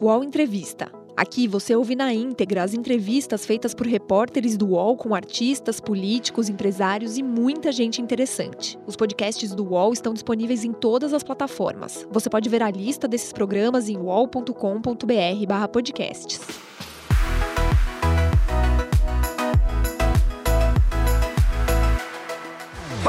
UOL Entrevista. Aqui você ouve na íntegra as entrevistas feitas por repórteres do UOL com artistas, políticos, empresários e muita gente interessante. Os podcasts do UOL estão disponíveis em todas as plataformas. Você pode ver a lista desses programas em uol.com.br/podcasts.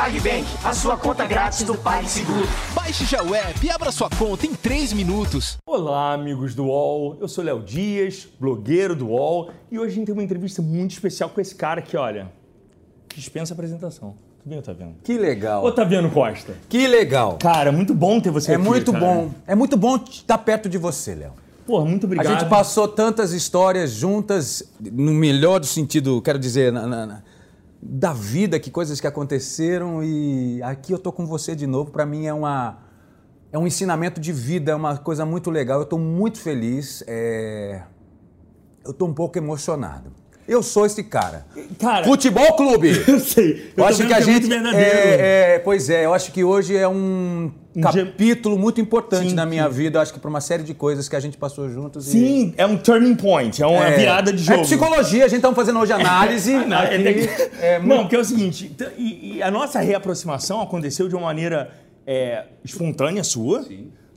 PagBank, a sua conta grátis do PagSeguro. Baixe já o app e abra sua conta em 3 minutos. Olá, amigos do UOL. Eu sou Léo Dias, blogueiro do UOL, e hoje a gente tem uma entrevista muito especial com esse cara que, olha, dispensa apresentação. Tu bem, Otaviano? Que legal. Otaviano Costa. Que legal. Cara, muito bom ter você É aqui. muito cara. bom. É muito bom estar perto de você, Léo. Pô, muito obrigado. A gente passou tantas histórias juntas, no melhor do sentido, quero dizer, na- na- na- da vida, que coisas que aconteceram e aqui eu tô com você de novo. Para mim é uma é um ensinamento de vida, é uma coisa muito legal. Eu tô muito feliz. é, Eu tô um pouco emocionado. Eu sou esse cara. Cara, Futebol Clube. eu sei. Eu, tô acho que a é gente. muito verdadeiro. É, é, pois é, eu acho que hoje é um Um capítulo muito importante Sim, na minha sim. vida. Eu acho que para uma série de coisas que a gente passou juntos. e- Sim, é um turning point, é uma É, virada de jogo. É psicologia, a gente está fazendo hoje análise. Não, é aqui, é Não, porque é o seguinte, e, e a nossa reaproximação aconteceu de uma maneira é, espontânea sua,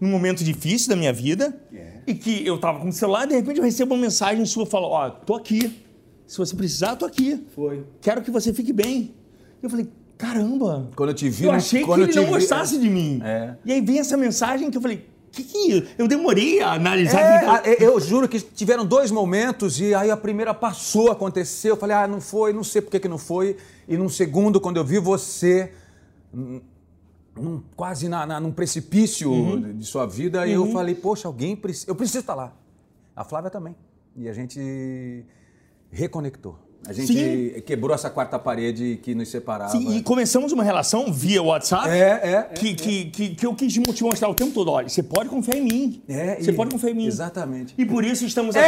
num momento difícil da minha vida, É. e que eu tava com o celular e de repente eu recebo uma mensagem sua falando, ó, tô aqui. Se você precisar, tô aqui. Foi. Quero que você fique bem. Eu falei, caramba. Quando eu te vi, eu achei que eu ele não vi- gostasse de mim. É. E aí vem essa mensagem que eu falei, que que é isso? Eu demorei a analisar. É, a- eu juro que tiveram dois momentos e aí a primeira passou, aconteceu. Eu falei, ah, não foi, não sei por que, que não foi. E num segundo, quando eu vi você num- quase na, na- num precipício Uhum. de sua vida, eu falei, poxa, alguém precisa. Eu preciso estar lá. A Flávia também. E a gente reconectou. A gente Sim. quebrou essa quarta parede que nos separava. Sim, e começamos uma relação via WhatsApp. É, é, é, que, que, que, que eu quis te mostrar o tempo todo. Olha, você pode confiar em mim. É, você e- pode confiar em mim. Exatamente. E por isso estamos aqui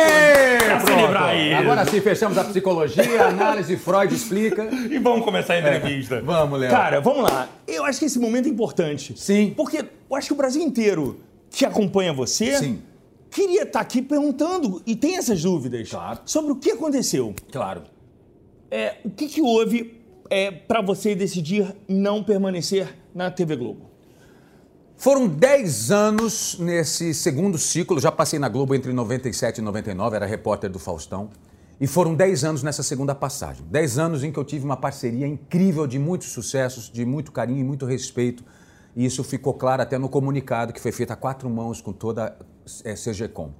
para celebrar isso. Agora sim, fechamos a psicologia, a análise, Freud explica. E vamos começar a entrevista. Vamos, Léo. Cara, vamos lá. Eu acho que esse momento é importante. Sim. Porque eu acho que o Brasil inteiro que acompanha você Sim. Queria estar aqui perguntando e tem essas dúvidas Claro. sobre o que aconteceu. Claro. É, o que, que houve é, para você decidir não permanecer na TV Globo? Foram 10 anos nesse segundo ciclo. Já passei na Globo entre 97 e 99, era repórter do Faustão. E foram 10 anos nessa segunda passagem. 10 anos em que eu tive uma parceria incrível de muitos sucessos, de muito carinho e muito respeito. E isso ficou claro até no comunicado que foi feito a quatro mãos com toda a eh, CGCom.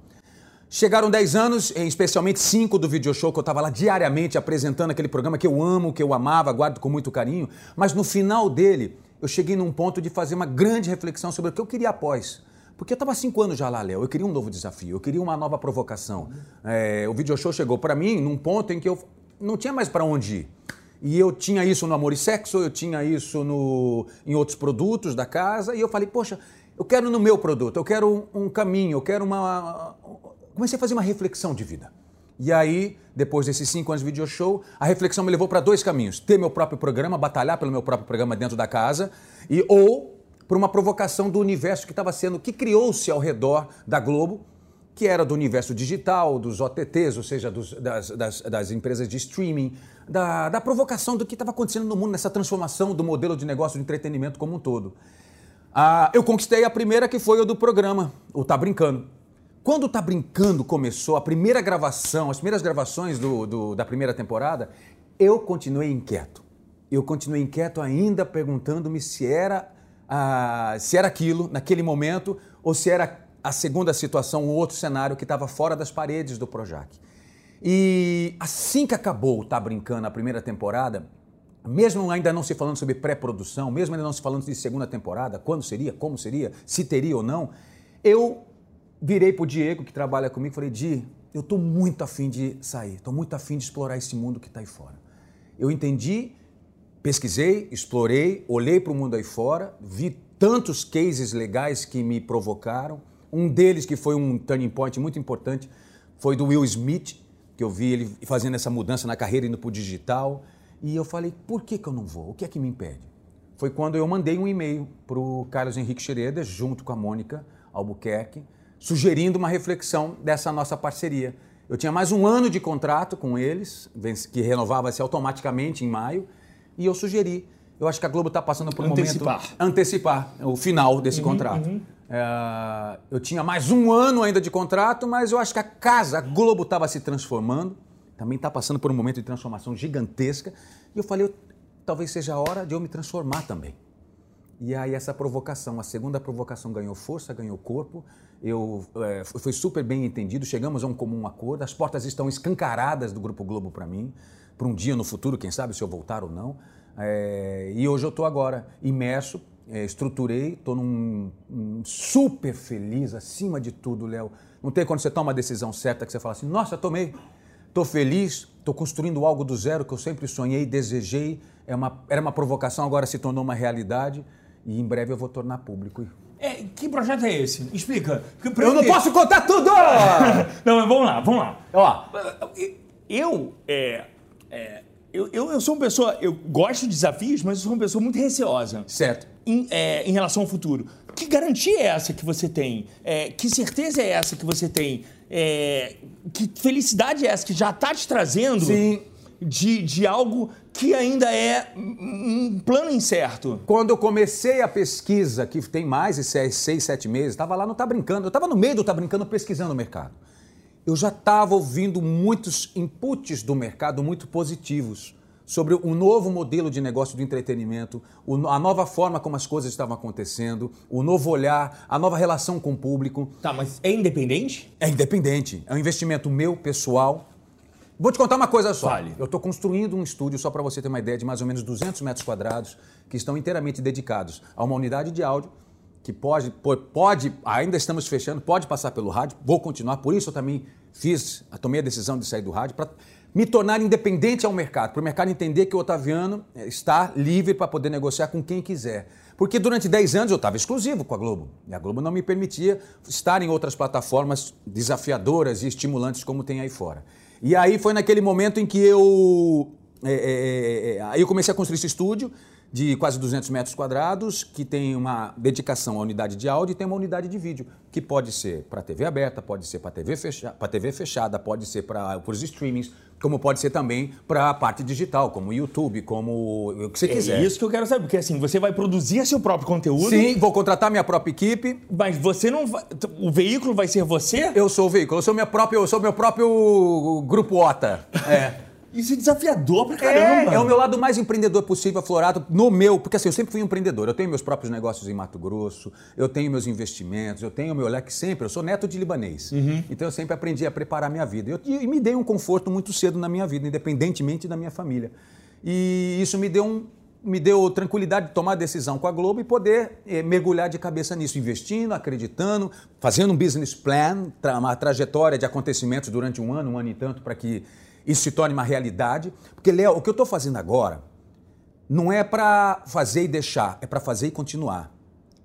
Chegaram 10 anos, especialmente 5 do video show, que eu estava lá diariamente apresentando aquele programa que eu amo, que eu amava, guardo com muito carinho. Mas no final dele, eu cheguei num ponto de fazer uma grande reflexão sobre o que eu queria após. Porque eu estava há cinco anos já lá, Léo. Eu queria um novo desafio, eu queria uma nova provocação. Eh, o video show chegou para mim num ponto em que eu não tinha mais para onde ir. E eu tinha isso no Amor e Sexo, eu tinha isso no, em outros produtos da casa, e eu falei, poxa, eu quero no meu produto, eu quero um, um caminho, eu quero uma. Comecei a fazer uma reflexão de vida. E aí, depois desses cinco anos de video show, a reflexão me levou para dois caminhos: ter meu próprio programa, batalhar pelo meu próprio programa dentro da casa, e ou por uma provocação do universo que estava sendo, que criou-se ao redor da Globo, que era do universo digital, dos OTTs, ou seja, dos- das, das- das empresas de streaming, da, da provocação do que estava acontecendo no mundo, nessa transformação do modelo de negócio de entretenimento como um todo. Ah, eu conquistei a primeira, que foi o do programa, o Tá Brincando. Quando o Tá Brincando começou, a primeira gravação, as primeiras gravações do- do- da primeira temporada, eu continuei inquieto. Eu continuei inquieto ainda, perguntando-me se era, ah, se era aquilo, naquele momento, ou se era a segunda situação, um outro cenário que estava fora das paredes do Projac. E assim que acabou o Tá Brincando, a primeira temporada, mesmo ainda não se falando sobre pré-produção, mesmo ainda não se falando de segunda temporada, quando seria, como seria, se teria ou não, eu virei pro Diego, que trabalha comigo, e falei, Di, eu tô muito afim de sair, tô muito afim de explorar esse mundo que tá aí fora. Eu entendi, pesquisei, explorei, olhei para o mundo aí fora, vi tantos cases legais que me provocaram. Um deles que foi um turning point muito importante foi do Will Smith, que eu vi ele fazendo essa mudança na carreira indo para o digital. E eu falei, por que, que eu não vou? O que é que me impede? Foi quando eu mandei um e-mail para o Carlos Henrique Schroeder, junto com a Mônica Albuquerque, sugerindo uma reflexão dessa nossa parceria. Eu tinha mais um ano de contrato com eles, que renovava-se automaticamente em maio, e eu sugeri. Eu acho que a Globo está passando por um Antecipar. momento. Antecipar. o final desse contrato. É, eu tinha mais um ano ainda de contrato, mas eu acho que a casa, a Globo estava se transformando, também está passando por um momento de transformação gigantesca, e eu falei, talvez seja a hora de eu me transformar também. E aí essa provocação, a segunda provocação ganhou força, ganhou corpo, eu é, foi super bem entendido, chegamos a um comum acordo, as portas estão escancaradas do Grupo Globo para mim, para um dia no futuro, quem sabe se eu voltar ou não. É, e hoje eu estou agora imerso, é, estruturei, estou num, super feliz, acima de tudo, Léo. Não tem quando você toma a decisão certa que você fala assim, nossa, tomei, estou feliz, estou construindo algo do zero que eu sempre sonhei, desejei, é uma, era uma provocação, agora se tornou uma realidade e em breve eu vou tornar público. É, que projeto é esse? Explica. Eu não posso contar tudo! não, mas vamos lá, vamos lá. Ó, eu, é, é, eu, eu, eu, sou uma pessoa, eu gosto de desafios, mas eu sou uma pessoa muito receosa. Certo. Em, é, em relação ao futuro. Que garantia é essa que você tem? É, que certeza é essa que você tem? É, que felicidade é essa que já está te trazendo Sim. De, de algo que ainda é um plano incerto? Quando eu comecei a pesquisa, que tem mais de seis, seis sete meses, estava lá no Tá Brincando, eu estava no meio do Tá Brincando pesquisando o mercado eu já estava ouvindo muitos inputs do mercado muito positivos sobre o novo modelo de negócio do entretenimento, a nova forma como as coisas estavam acontecendo, o novo olhar, a nova relação com o público. Tá, mas é independente? É independente. É um investimento meu, pessoal. Vou te contar uma coisa só. Fale. Eu estou construindo um estúdio, só para você ter uma ideia, de mais ou menos 200 metros quadrados, que estão inteiramente dedicados a uma unidade de áudio que pode, pode, ainda estamos fechando, pode passar pelo rádio, vou continuar, por isso eu também fiz, tomei a decisão de sair do rádio, para me tornar independente ao mercado, para o mercado entender que o Otaviano eh, está livre para poder negociar com quem quiser. Porque durante 10 anos eu estava exclusivo com a Globo. E a Globo não me permitia estar em outras plataformas desafiadoras e estimulantes como tem aí fora. E aí foi naquele momento em que eu, é, é, é, aí eu comecei a construir esse estúdio de quase 200 metros quadrados, que tem uma dedicação à unidade de áudio e tem uma unidade de vídeo, que pode ser para TV aberta, pode ser para TV, fecha, TV fechada, pode ser para os streamings, como pode ser também para a parte digital, como YouTube, como o que você quiser. É isso que eu quero saber, porque assim, você vai produzir seu próprio conteúdo. Sim, vou contratar minha própria equipe. Mas você não vai. O veículo vai ser você? Eu sou o veículo, eu sou, minha própria, eu sou meu próprio grupo OTA. É. Isso é desafiador pra caramba. É, é o meu lado mais empreendedor possível, aflorado no meu, porque assim, eu sempre fui um empreendedor. Eu tenho meus próprios negócios em Mato Grosso, eu tenho meus investimentos, eu tenho o meu leque sempre. Eu sou neto de libanês. Uhum. Então eu sempre aprendi a preparar minha vida. Eu, e me dei um conforto muito cedo na minha vida, independentemente da minha família. E isso me deu um, me deu tranquilidade de tomar a decisão com a Globo e poder eh, mergulhar de cabeça nisso, investindo, acreditando, fazendo um business plan, tra uma trajetória de acontecimentos durante um ano, um ano e tanto, para que isso se torne uma realidade. Porque, Léo, o que eu estou fazendo agora não é para fazer e deixar, é para fazer e continuar.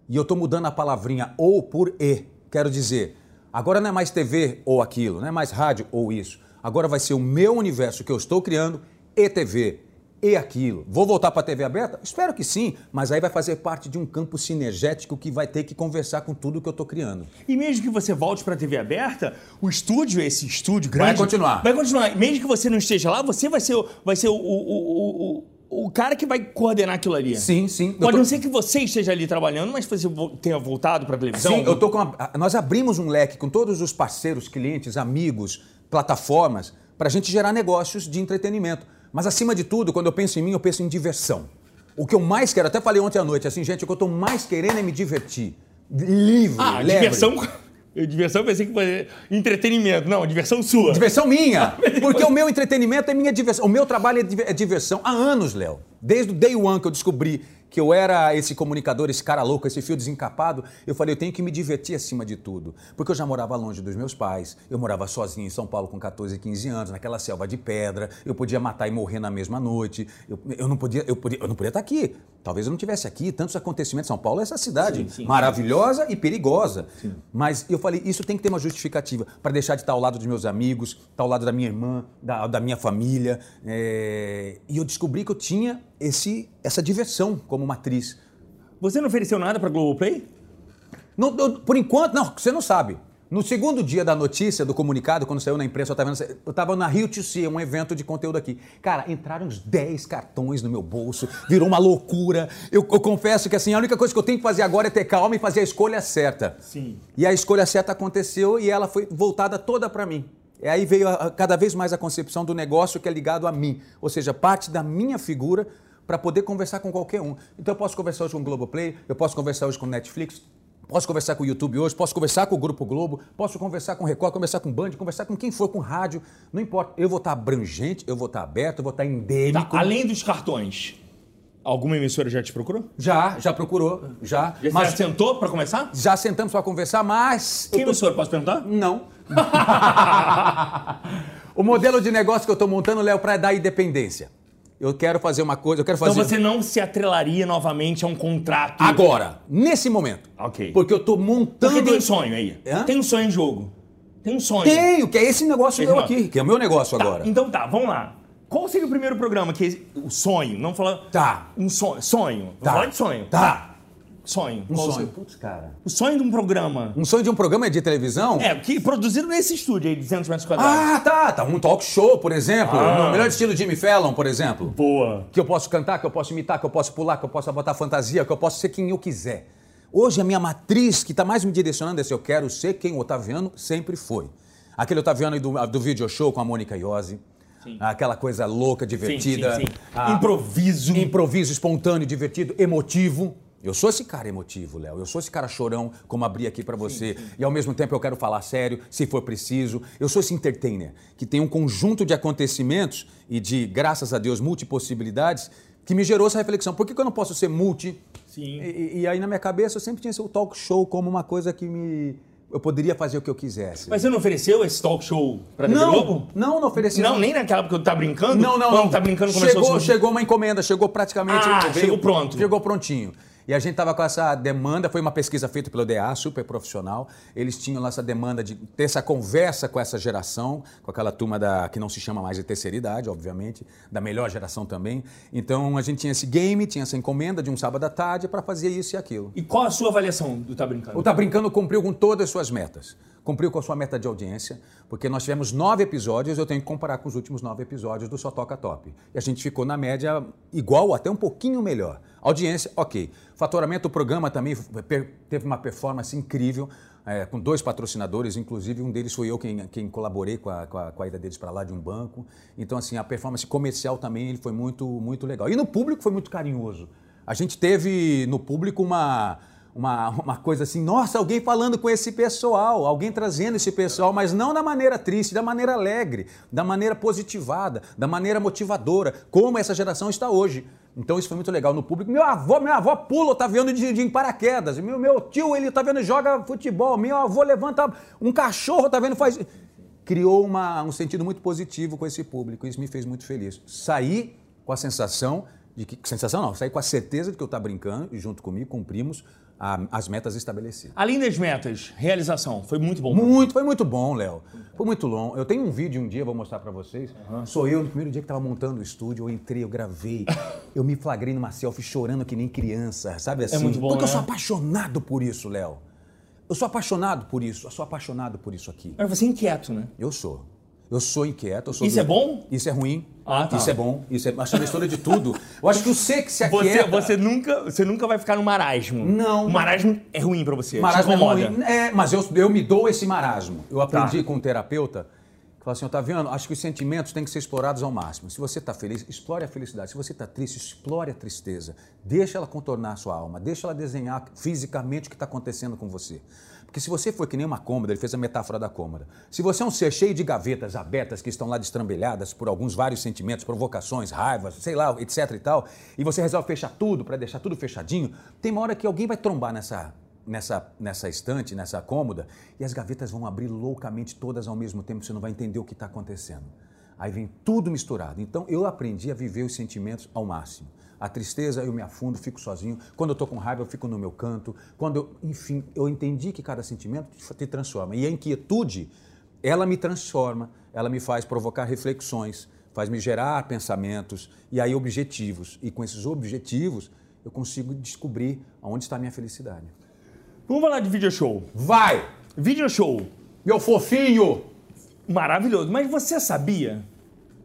E eu estou mudando a palavrinha ou por e. Quero dizer, agora não é mais TV ou aquilo, não é mais rádio ou isso. Agora vai ser o meu universo que eu estou criando e TV e aquilo. Vou voltar para a TV aberta? Espero que sim, mas aí vai fazer parte de um campo sinergético que vai ter que conversar com tudo que eu estou criando. E mesmo que você volte para a TV aberta, o estúdio, esse estúdio grande. Vai continuar. Vai continuar. Mesmo que você não esteja lá, você vai ser, vai ser o, o, o, o cara que vai coordenar aquilo ali. Sim, sim. Pode tô... não ser que você esteja ali trabalhando, mas você tenha voltado para a televisão. Sim, eu tô com a... nós abrimos um leque com todos os parceiros, clientes, amigos, plataformas, para a gente gerar negócios de entretenimento. Mas acima de tudo, quando eu penso em mim, eu penso em diversão. O que eu mais quero, até falei ontem à noite, assim, gente, o que eu estou mais querendo é me divertir. Livre, ah, leve. diversão. Eu, diversão, pensei que foi entretenimento. Não, diversão sua. Diversão minha. Porque o meu entretenimento é minha diversão. O meu trabalho é, é diversão. Há anos, Léo. Desde o day one que eu descobri que eu era esse comunicador, esse cara louco, esse fio desencapado, eu falei, eu tenho que me divertir acima de tudo. Porque eu já morava longe dos meus pais, eu morava sozinho em São Paulo com 14, 15 anos, naquela selva de pedra, eu podia matar e morrer na mesma noite, eu, eu não podia, eu podia, eu não podia estar aqui. Talvez eu não tivesse aqui, tantos acontecimentos. São Paulo é essa cidade sim, sim, maravilhosa sim. e perigosa. Mas eu falei, isso tem que ter uma justificativa para deixar de estar ao lado dos meus amigos, estar ao lado da minha irmã, da, da minha família. É... E eu descobri que eu tinha esse, essa diversão como uma atriz. Você não ofereceu nada para Globoplay? Não, por enquanto, não, você não sabe. No segundo dia da notícia, do comunicado, quando saiu na imprensa, eu estava, vendo, eu tava na Rio to See, um evento de conteúdo aqui. Cara, entraram uns 10 cartões no meu bolso, virou uma loucura. Eu, eu confesso que assim, a única coisa que eu tenho que fazer agora é ter calma e fazer a escolha certa. Sim. E a escolha certa aconteceu e ela foi voltada toda para mim. E aí veio a- cada vez mais a concepção do negócio que é ligado a mim, ou seja, parte da minha figura para poder conversar com qualquer um. Então eu posso conversar hoje com o Globoplay, eu posso conversar hoje com o Netflix, posso conversar com o YouTube hoje, posso conversar com o Grupo Globo, posso conversar com o Record, conversar com o Band, conversar com quem for, com rádio, não importa. Eu vou estar abrangente, eu vou estar aberto, eu vou estar Tá, endêmico. além dos cartões, alguma emissora já te procurou? Já, já procurou, já. Já Mas sentou pra começar? já sentamos para conversar, mas... Que tô- emissora, posso perguntar? Não. o modelo de negócio que eu estou montando, Léo, para dar independência. Eu quero fazer uma coisa, eu quero Então fazer. você não se atrelaria novamente a um contrato. Agora, nesse momento. Ok. Porque eu estou montando. Porque tem um sonho aí. Hã? Tem um sonho em jogo. Tem um sonho. Tenho, que é esse negócio meu Irmão. aqui, que é o meu negócio Tá, agora. Então tá, vamos lá. Qual seria o primeiro programa que o sonho? Não falar Tá. um sonho, sonho. Vamos Tá. falar de sonho. Tá. Sonho. Um Qual sonho. Putz, cara. O sonho de um programa. Um sonho de um programa de televisão? É, que produzido nesse estúdio aí, de 200 metros quadrados. Ah, tá. Tá. Um talk show, por exemplo. Ah. No melhor estilo Jimmy Fallon, por exemplo. Boa. que eu posso cantar, que eu posso imitar, que eu posso pular, que eu posso botar fantasia, que eu posso ser quem eu quiser. Hoje a minha matriz que está mais me direcionando é se eu quero ser quem o Otaviano sempre foi. Aquele Otaviano do, do video show com a Mônica Iose. Aquela coisa louca, divertida. sim, sim. Ah, Improviso. Improviso espontâneo, divertido, emotivo. Eu sou esse cara emotivo, Léo. Eu sou esse cara chorão, como abri aqui pra você. E ao mesmo tempo eu quero falar sério, se for preciso. Eu sou esse entertainer que tem um conjunto de acontecimentos e de, graças a Deus, multipossibilidades que me gerou essa reflexão. Por que, que eu não posso ser multi? Sim. E, e aí na minha cabeça eu sempre tinha esse talk show como uma coisa que me. Eu poderia fazer o que eu quisesse. Mas você não ofereceu esse talk show pra TV não, Globo? não, não ofereci. Não, nem naquela porque eu tá brincando? Não, não, Quando não. tá brincando começou chegou, a chegou uma encomenda, chegou praticamente. Ah, chegou pronto. Chegou prontinho. E a gente estava com essa demanda, foi uma pesquisa feita pelo DA, super profissional. Eles tinham essa demanda de ter essa conversa com essa geração, com aquela turma da, que não se chama mais de terceira idade, obviamente, da melhor geração também. Então a gente tinha esse game, tinha essa encomenda de um sábado à tarde para fazer isso e aquilo. E qual a sua avaliação do Tá Brincando? O Tá Brincando cumpriu com todas as suas metas. Cumpriu com a sua meta de audiência, porque nós tivemos nove episódios, eu tenho que comparar com os últimos nove episódios do Só Toca Top. E a gente ficou na média igual até um pouquinho melhor. Audiência, ok. Faturamento, o programa também teve uma performance incrível, é, com dois patrocinadores, inclusive um deles foi eu quem, quem colaborei com a, com, a, com a ida deles para lá de um banco. Então, assim, a performance comercial também ele foi muito, muito legal. E no público foi muito carinhoso. A gente teve no público uma uma, uma coisa assim, nossa, alguém falando com esse pessoal, alguém trazendo esse pessoal, mas não da maneira triste, da maneira alegre, da maneira positivada, da maneira motivadora, como essa geração está hoje. Então isso foi muito legal no público. Meu avô, minha avó pula, tá vendo de, de em paraquedas. Meu, meu tio, ele tá vendo joga futebol. Meu avô levanta um cachorro, tá vendo faz criou uma, um sentido muito positivo com esse público. Isso me fez muito feliz. Saí com a sensação de que sensação não, saí com a certeza de que eu estava brincando junto comigo cumprimos a- as metas estabelecidas. Além das metas, realização, foi muito bom. Muito, foi muito bom, Léo. Foi muito longo. Eu tenho um vídeo um dia, vou mostrar pra vocês. Sou eu, no primeiro dia que tava montando o estúdio, eu entrei, eu gravei. eu me flagrei numa selfie chorando que nem criança, sabe assim? muito bom, Porque eu né? sou apaixonado por isso, Léo. Eu sou apaixonado por isso, eu sou apaixonado por isso aqui. Mas você é inquieto, né? Eu sou. Eu sou inquieto. Eu sou Isso do- é bom? Isso é ruim. Ah, tá. Isso é bom. Isso é acho a mistura de tudo. Eu acho que o ser que se Você, aquieta... você, nunca, você nunca vai ficar no marasmo. Não. O marasmo é ruim pra você. Marasmo é ruim. É, mas eu, eu me dou esse marasmo. Eu aprendi Tá. com um terapeuta que falou assim, Otaviano, acho que os sentimentos têm que ser explorados ao máximo. Se você está feliz, explore a felicidade. Se você está triste, explore a tristeza. Deixa ela contornar a sua alma. Deixa ela desenhar fisicamente o que está acontecendo com você. Porque se você for que nem uma cômoda, ele fez a metáfora da cômoda. Se você é um ser cheio de gavetas abertas que estão lá destrambelhadas por alguns vários sentimentos, provocações, raivas, sei lá, etc e tal, e você resolve fechar tudo para deixar tudo fechadinho, tem uma hora que alguém vai trombar nessa nessa, nessa estante, nessa cômoda, e as gavetas vão abrir loucamente todas ao mesmo tempo, você não vai entender o que está acontecendo. Aí vem tudo misturado. Então eu aprendi a viver os sentimentos ao máximo. A tristeza eu me afundo, fico sozinho. Quando eu estou com raiva, eu fico no meu canto. Quando eu, enfim, eu entendi que cada sentimento te- transforma. E a inquietude, ela me transforma, ela me faz provocar reflexões, faz me gerar pensamentos e aí objetivos. E com esses objetivos, eu consigo descobrir aonde está a minha felicidade. Vamos falar de video show. Vai! Video show. Meu fofinho! Maravilhoso. Mas você sabia?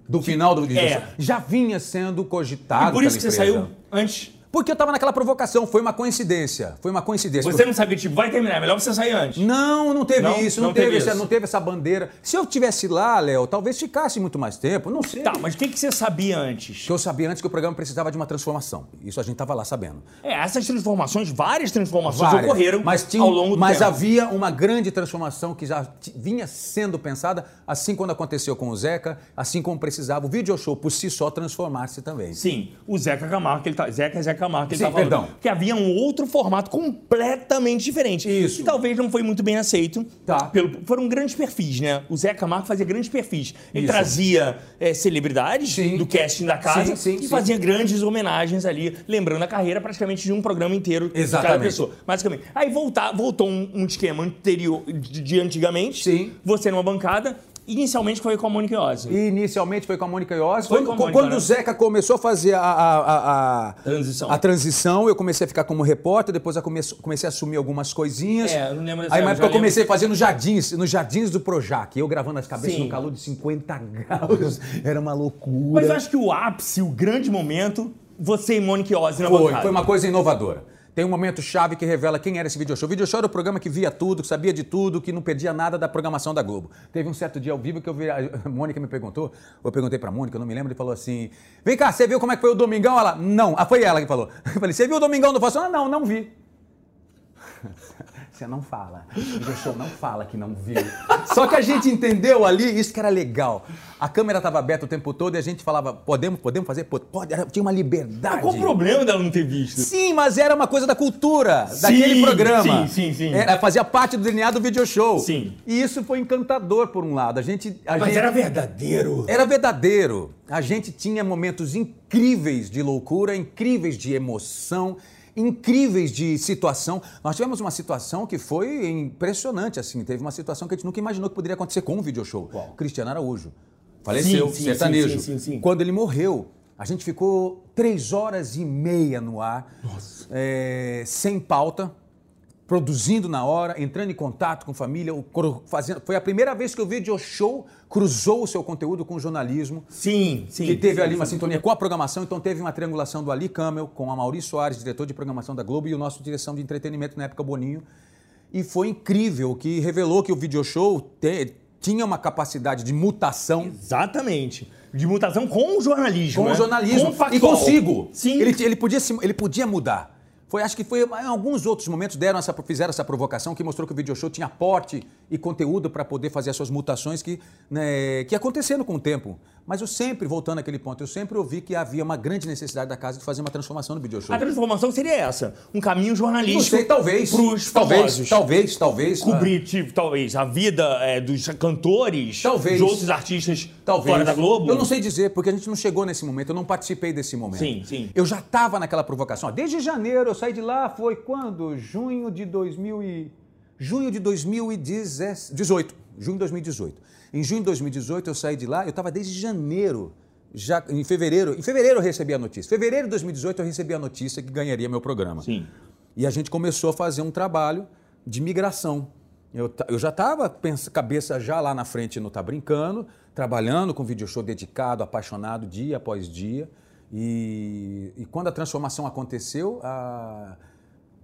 Do final do. É. Já vinha sendo cogitado. e por isso que você saiu antes. Porque eu tava naquela provocação, foi uma coincidência. Foi uma coincidência. Você não sabia, tipo, vai terminar, é melhor você sair antes. Não, não teve Não? isso, não, Não teve, teve essa, isso. não teve essa bandeira. Se eu tivesse lá, Léo, talvez ficasse muito mais tempo, não sei. Tá, mas o que, que você sabia antes? Que eu sabia antes que o programa precisava de uma transformação. Isso a gente tava lá sabendo. É, essas transformações, várias transformações Várias. ocorreram mas tinha, ao longo do Mas tempo. havia uma grande transformação que já vinha sendo pensada, assim quando aconteceu com o Zeca, assim como precisava o video show por si só transformar-se também. Sim, o Zeca Camargo, ele tá, Zeca Zeca Camargo, que ele Sim, tá falando. perdão. Que havia um outro formato completamente diferente. Isso. Que talvez não foi muito bem aceito. Tá. Pelo, foram grandes perfis, né? O Zeca Camargo fazia grandes perfis. Ele Isso. trazia é, celebridades Sim. do casting da casa Sim, sim, e fazia grandes homenagens ali, lembrando a carreira praticamente de um programa inteiro de cada Exatamente. pessoa. Basicamente. Aí voltar, voltou um, um esquema anterior de, de antigamente. Sim. Você numa bancada. Inicialmente foi com a Mônica Iose. Inicialmente foi com a Mônica Iose. Foi Quando, Mônica, quando né? o Zeca começou a fazer a, a- a- Transição. a transição, eu comecei a ficar como repórter, depois eu comecei, comecei a assumir algumas coisinhas. É, eu não lembro dessa Aí uma época, eu comecei a fazer nos jardins, nos jardins do Projac, eu gravando as cabeças Sim. no calor de 50 graus. Era uma loucura. Mas eu acho que o ápice, o grande momento, você e Mônica Iose na Foi, bancada. foi uma coisa inovadora. Tem um momento chave que revela quem era esse video show. O video show era o programa que via tudo, que sabia de tudo, que não perdia nada da programação da Globo. Teve um certo dia ao vivo que eu vi, a Mônica me perguntou, ou eu perguntei pra Mônica, eu não me lembro, ele falou assim: Vem cá, você viu como é que foi o Domingão? Ela, não. Ah, foi ela que falou. Eu falei, você viu o Domingão do Faustão? Ah, não, não vi. Você não fala. O show não fala que não viu. Só que a gente entendeu ali, isso que era legal. A câmera estava aberta o tempo todo e a gente falava, podemos, podemos fazer? Pode, Era- tinha uma liberdade. Mas qual o problema dela não ter visto? Sim, mas era uma coisa da cultura, daquele programa. sim, sim, sim. Era, fazia parte do DNA do video show. Sim. E isso foi encantador, por um lado. A gente. a Mas gente- era verdadeiro. era verdadeiro. A gente tinha momentos incríveis de loucura, incríveis de emoção, incríveis de situação. Nós tivemos uma situação que foi impressionante, assim. Teve uma situação que a gente nunca imaginou que poderia acontecer com um video show. Cristiano Araújo. Faleceu, Sim, sim, sertanejo. sim, sim, sim, sim. Quando ele morreu, a gente ficou três horas e meia no ar, é, sem pauta, produzindo na hora, entrando em contato com família, fazendo. Foi a primeira vez que o video show cruzou o seu conteúdo com o jornalismo. Sim, sim. Que teve sim, ali sim. uma sintonia com a programação, então teve uma triangulação do Ali Camel com a Maurício Soares, diretor de programação da Globo, e o nosso direção de entretenimento na época, Boninho. E foi incrível, que revelou que o video show te- tinha uma capacidade de mutação Exatamente. De mutação com o jornalismo. com né? o jornalismo Com o e consigo. Sim. Ele, ele, podia, se- ele podia mudar. Foi, acho que foi em alguns outros momentos deram essa, fizeram essa provocação que mostrou que o video show tinha porte e conteúdo para poder fazer as suas mutações que, né, que aconteceram com o tempo. Mas eu sempre, voltando àquele ponto, eu sempre ouvi que havia uma grande necessidade da casa de fazer uma transformação no video show. A transformação seria essa. Um caminho jornalístico. Não sei, talvez. Pros talvez, talvez, talvez. Cobrir, tipo, talvez, a vida é, dos cantores, Talvez. de outros artistas Talvez. fora da Globo. Eu não sei dizer, porque a gente não chegou nesse momento, eu não participei desse momento. Sim, sim. Eu já estava naquela provocação. Desde janeiro, eu saí de lá, foi quando? Junho de 2000 e... Junho de 2018. Junho de 2018. Em junho de 2018 eu saí de lá, eu estava desde janeiro. Já em fevereiro, em fevereiro eu recebi a notícia. Fevereiro de 2018 eu recebi a notícia que ganharia meu programa. Sim. E a gente começou a fazer um trabalho de migração. Eu, eu já estava cabeça já lá na frente no Tá Brincando, trabalhando com video show dedicado, apaixonado, dia após dia. E, e quando a transformação aconteceu, a-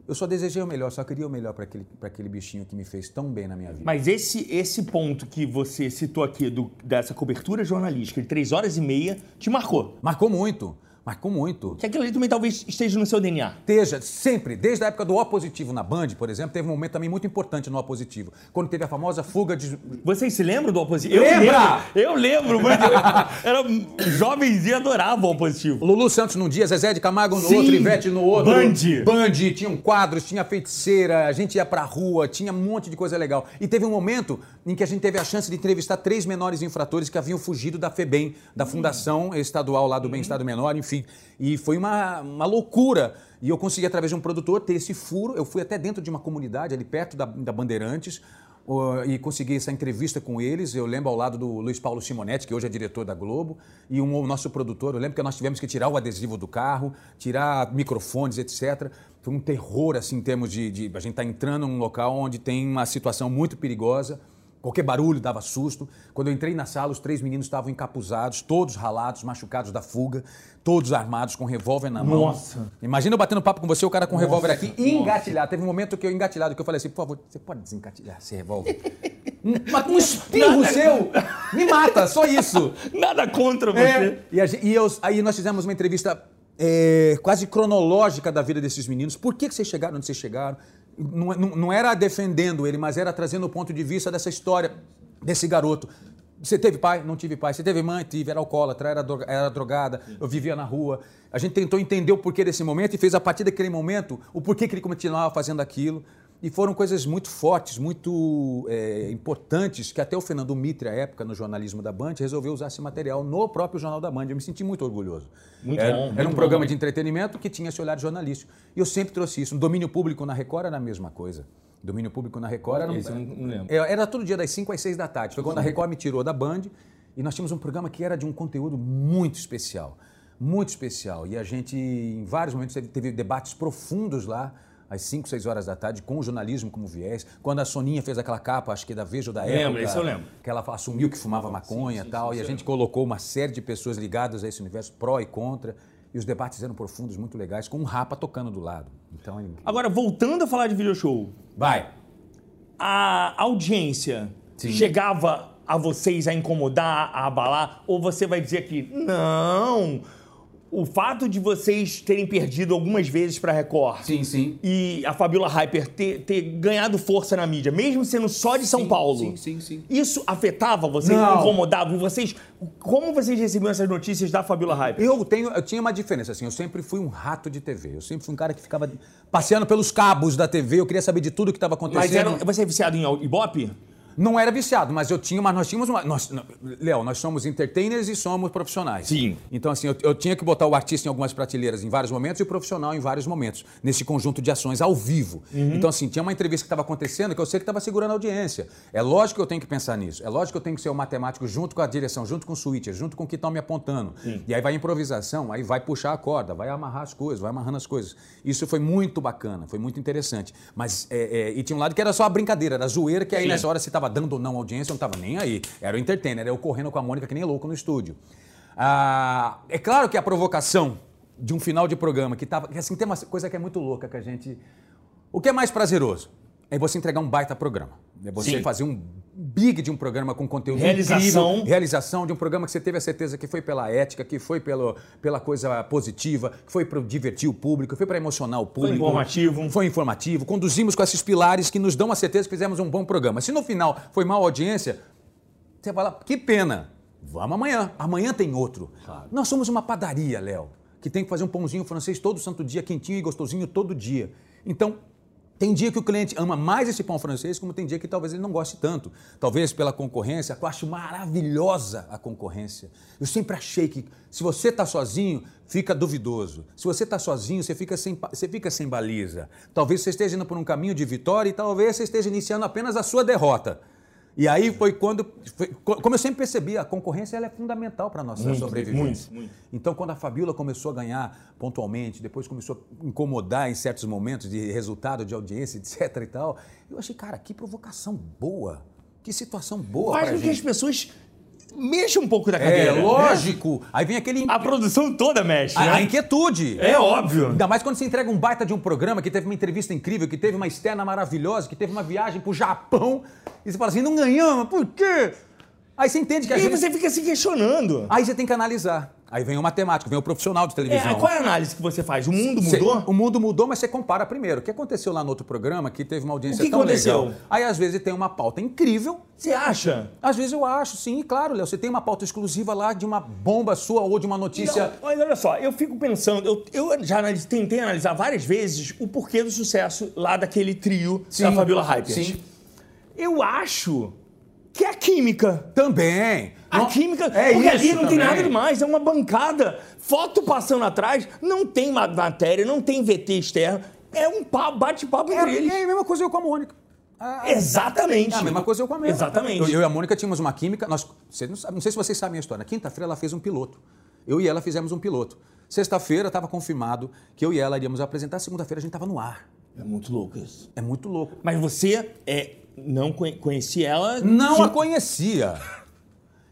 eu só desejei o melhor, só queria o melhor para aquele, pra aquele bichinho que me fez tão bem na minha vida. Mas esse, esse ponto que você citou aqui do- dessa cobertura jornalística de três horas e meia te marcou. Marcou muito, marcou muito. Que aquilo ali também talvez esteja no seu DNA. Esteja sempre, desde a época do O positivo na Band, por exemplo, teve um momento também muito importante no O positivo, quando teve a famosa fuga de, Vocês se lembram do opositivo? Lembra? Eu lembro, eu lembro. Mas era jovens e adoravam o opositivo. Lulu Santos num dia, Zezé de Camargo no Sim. outro, Ivete no outro. Band. Band, tinham quadros, tinha feiticeira, a gente ia pra rua, tinha um monte de coisa legal. E teve um momento em que a gente teve a chance de entrevistar três menores infratores que haviam fugido da FEBEM, da Fundação Estadual lá do Bem-Estar do Menor, enfim. E foi uma, uma loucura. E eu consegui, através de um produtor, ter esse furo. Eu fui até dentro de uma comunidade ali perto da, da Bandeirantes, Uh, e consegui essa entrevista com eles. Eu lembro ao lado do Luiz Paulo Simonetti, que hoje é diretor da Globo, e um, o nosso produtor. Eu lembro que nós tivemos que tirar o adesivo do carro, tirar microfones, etc. Foi um terror, assim, em termos de. de- a gente está entrando num local onde tem uma situação muito perigosa. Qualquer barulho dava susto. Quando eu entrei na sala, os três meninos estavam encapuzados, todos ralados, machucados da fuga, todos armados com revólver na mão. Nossa. Imagina eu batendo papo com você, o cara com revólver aqui e engatilhado. Teve um momento que eu engatilhado, que eu falei assim, por favor, você pode desengatilhar esse revólver? um, um espirro seu me mata, só isso. Nada contra você. É. E, a e eu- aí nós fizemos uma entrevista é, quase cronológica da vida desses meninos. Por que, que vocês chegaram onde vocês chegaram? Não, não- não era defendendo ele, mas era trazendo o ponto de vista dessa história desse garoto. Você teve pai? Não tive pai. Você teve mãe? Tive. Era alcoólatra, era, era drogada, eu vivia na rua. A gente tentou entender o porquê desse momento e fez a partir daquele momento o porquê que ele continuava fazendo aquilo. E foram coisas muito fortes, muito é, importantes, que até o Fernando Mitre, à época, no jornalismo da Band, resolveu usar esse material no próprio Jornal da Band. Eu me senti muito orgulhoso. Muito era, bom, Era um bom. programa de entretenimento que tinha esse olhar jornalístico. E eu sempre trouxe isso. No domínio público na Record era a mesma coisa. Domínio público na Record era... um- Esse lembro. É, Era todo dia das 5 às 6 da tarde. Foi quando a Record me tirou da Band e nós tínhamos um programa que era de um conteúdo muito especial. Muito especial. E a gente, em vários momentos, teve, teve debates profundos lá, às 5, 6 horas da tarde, com o jornalismo como viés. Quando a Soninha fez aquela capa, acho que da Veja ou da Lembro, época. isso eu lembro. Que ela assumiu que fumava maconha e tal. e a gente colocou uma série de pessoas ligadas a esse universo, pró e contra. E os debates eram profundos, muito legais, com um rapa tocando do lado. Então, é. Agora, voltando a falar de video show, vai. a audiência chegava a vocês a incomodar, a abalar? Ou você vai dizer que não? O fato de vocês terem perdido algumas vezes para Record Sim, sim. e a Fabiola Hyper ter, ter ganhado força na mídia, mesmo sendo só de São Sim, Paulo, sim, sim, sim. isso afetava vocês? Não. Incomodava vocês? Como vocês recebiam essas notícias da Fabiola Hyper? Eu tenho, eu tinha uma diferença assim. Eu sempre fui um rato de TV. Eu sempre fui um cara que ficava passeando pelos cabos da TV. Eu queria saber de tudo que estava Mas acontecendo. era, você é viciado em Ibope? Não era viciado, mas eu tinha, mas nós tínhamos uma. Nós, Léo, nós somos entertainers e somos profissionais. Sim. Então, assim, eu, eu tinha que botar o artista em algumas prateleiras em vários momentos e o profissional em vários momentos, nesse conjunto de ações ao vivo. Então, assim, tinha uma entrevista que estava acontecendo que eu sei que estava segurando a audiência. É lógico que eu tenho que pensar nisso. É lógico que eu tenho que ser o matemático junto com a direção, junto com o switcher, junto com o que estão me apontando. E aí vai a improvisação, aí vai puxar a corda, vai amarrar as coisas, vai amarrando as coisas. Isso foi muito bacana, foi muito interessante. Mas, é, é, e tinha um lado que era só a brincadeira, era a zoeira, que aí Sim. nessa hora se estava dando ou não audiência, eu não estava nem aí. Era o entertainer, era eu correndo com a Mônica que nem louco no estúdio. Ah, é claro que a provocação de um final de programa que tava. Assim, tem uma coisa que é muito louca que a gente. O que é mais prazeroso? É você entregar um baita programa. É você Sim. fazer um big de um programa com conteúdo Realização. incrível. Realização de um programa que você teve a certeza que foi pela ética, que foi pelo, pela coisa positiva, que foi para divertir o público, que foi para emocionar o público. informativo. Foi informativo. Conduzimos com esses pilares que nos dão a certeza que fizemos um bom programa. Se no final foi mal audiência, você fala, que pena. Vamos amanhã. Amanhã tem outro. Nós somos uma padaria, Léo, que tem que fazer um pãozinho francês todo santo dia, quentinho e gostosinho todo dia. Então, tem dia que o cliente ama mais esse pão francês, como tem dia que talvez ele não goste tanto. Talvez pela concorrência, eu acho maravilhosa a concorrência. Eu sempre achei que se você está sozinho, fica duvidoso. Se você está sozinho, você fica, sem, você fica sem baliza. Talvez você esteja indo por um caminho de vitória e talvez você esteja iniciando apenas a sua derrota. E aí foi quando, foi- co- como eu sempre percebi, a concorrência ela é fundamental para a nossa Muito, sobrevivência. muito, muito. Então, quando a Fabiola começou a ganhar pontualmente, depois começou a incomodar em certos momentos de resultado, de audiência, etc e tal, eu achei, cara, que provocação boa. Que situação boa Faz com que as pessoas mexam um pouco da É, cadeira. né? lógico. Aí vem aquele... A produção toda mexe, A, né? a inquietude. É óbvio. Ainda mais quando você entrega um baita de um programa que teve uma entrevista incrível, que teve uma externa maravilhosa, que teve uma viagem pro Japão, e você fala assim, não ganhamos, por quê? Aí você entende que E a aí gente... você fica se questionando. Aí você tem que analisar. Aí vem o matemático, vem o profissional de É, televisão. qual é a análise que você faz? O mundo Cê- mudou? o mundo mudou, mas você compara primeiro. O que aconteceu lá no outro programa que teve uma audiência O que tão aconteceu? legal? Aí às vezes tem uma pauta incrível. Você acha? Às vezes eu acho, sim, claro, Léo. Você tem uma pauta exclusiva lá de uma bomba sua ou de uma notícia. Não, mas olha só, eu fico pensando, eu, eu já analis- tentei analisar várias vezes o porquê do sucesso lá daquele trio da Sim, Fabiola Hypers. sim. Eu acho que é a química. Também. A química, é porque ali não tem também. nada demais, é uma bancada. Foto passando atrás, não tem ma- matéria, não tem VT externo. É um pa- bate-papo É, entre eles. é a mesma coisa eu com a Mônica. Ah, Exatamente. É a mesma coisa eu com a mesma. Exatamente. Eu, eu e a Mônica tínhamos uma química. Nós, não, sei se vocês sabem a história. Na quinta-feira ela fez um piloto. Eu e ela fizemos um piloto. Sexta-feira estava confirmado que eu e ela iríamos apresentar. Segunda-feira a gente estava no ar. É muito louco isso. É muito louco. Mas você é não conhe- conheci ela. Não a conhecia.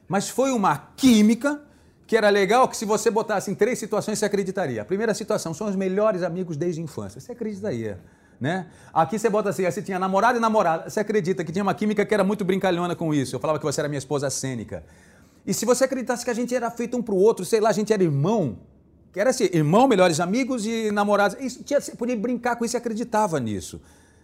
Mas foi uma química que era legal que se você botasse em três situações, você acreditaria. A primeira situação, são os melhores amigos desde a infância. Você acreditaria. Né? Aqui você bota assim, você tinha namorado e namorada. Você acredita que tinha uma química que era muito brincalhona com isso. Eu falava que você era minha esposa cênica. E se você acreditasse que a gente era feito um pro outro, sei lá, a gente era irmão, que era assim, irmão, melhores amigos e namorados. Isso, tinha, você podia brincar com isso e acreditava nisso.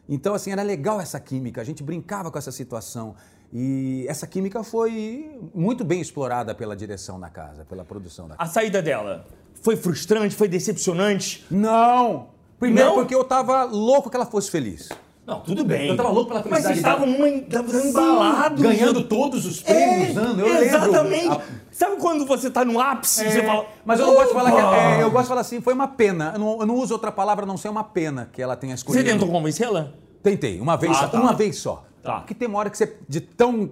Então, assim, era legal essa química, a gente brincava com essa situação. E essa química foi muito bem explorada pela direção da casa, pela produção da casa. A saída dela foi frustrante, foi decepcionante? Não! Primeiro Não? porque eu tava louco que ela fosse feliz. Não, tudo bem. Eu tava louco pela Mas vocês felicidade estavam embalados. Ganhando todos os prêmios, É, eu lembro. Exatamente. A- Sabe quando você tá no ápice e É, você fala. mas eu não gosto de falar que "Opa!" é, eu gosto de falar assim, foi uma pena. Eu não, eu não uso outra palavra a não ser uma pena que ela tenha Você escolhido. tentou convencê-la? Tentei, uma vez Ah, só. tá. Uma vez só. Tá. Porque tem uma hora que você, de tão,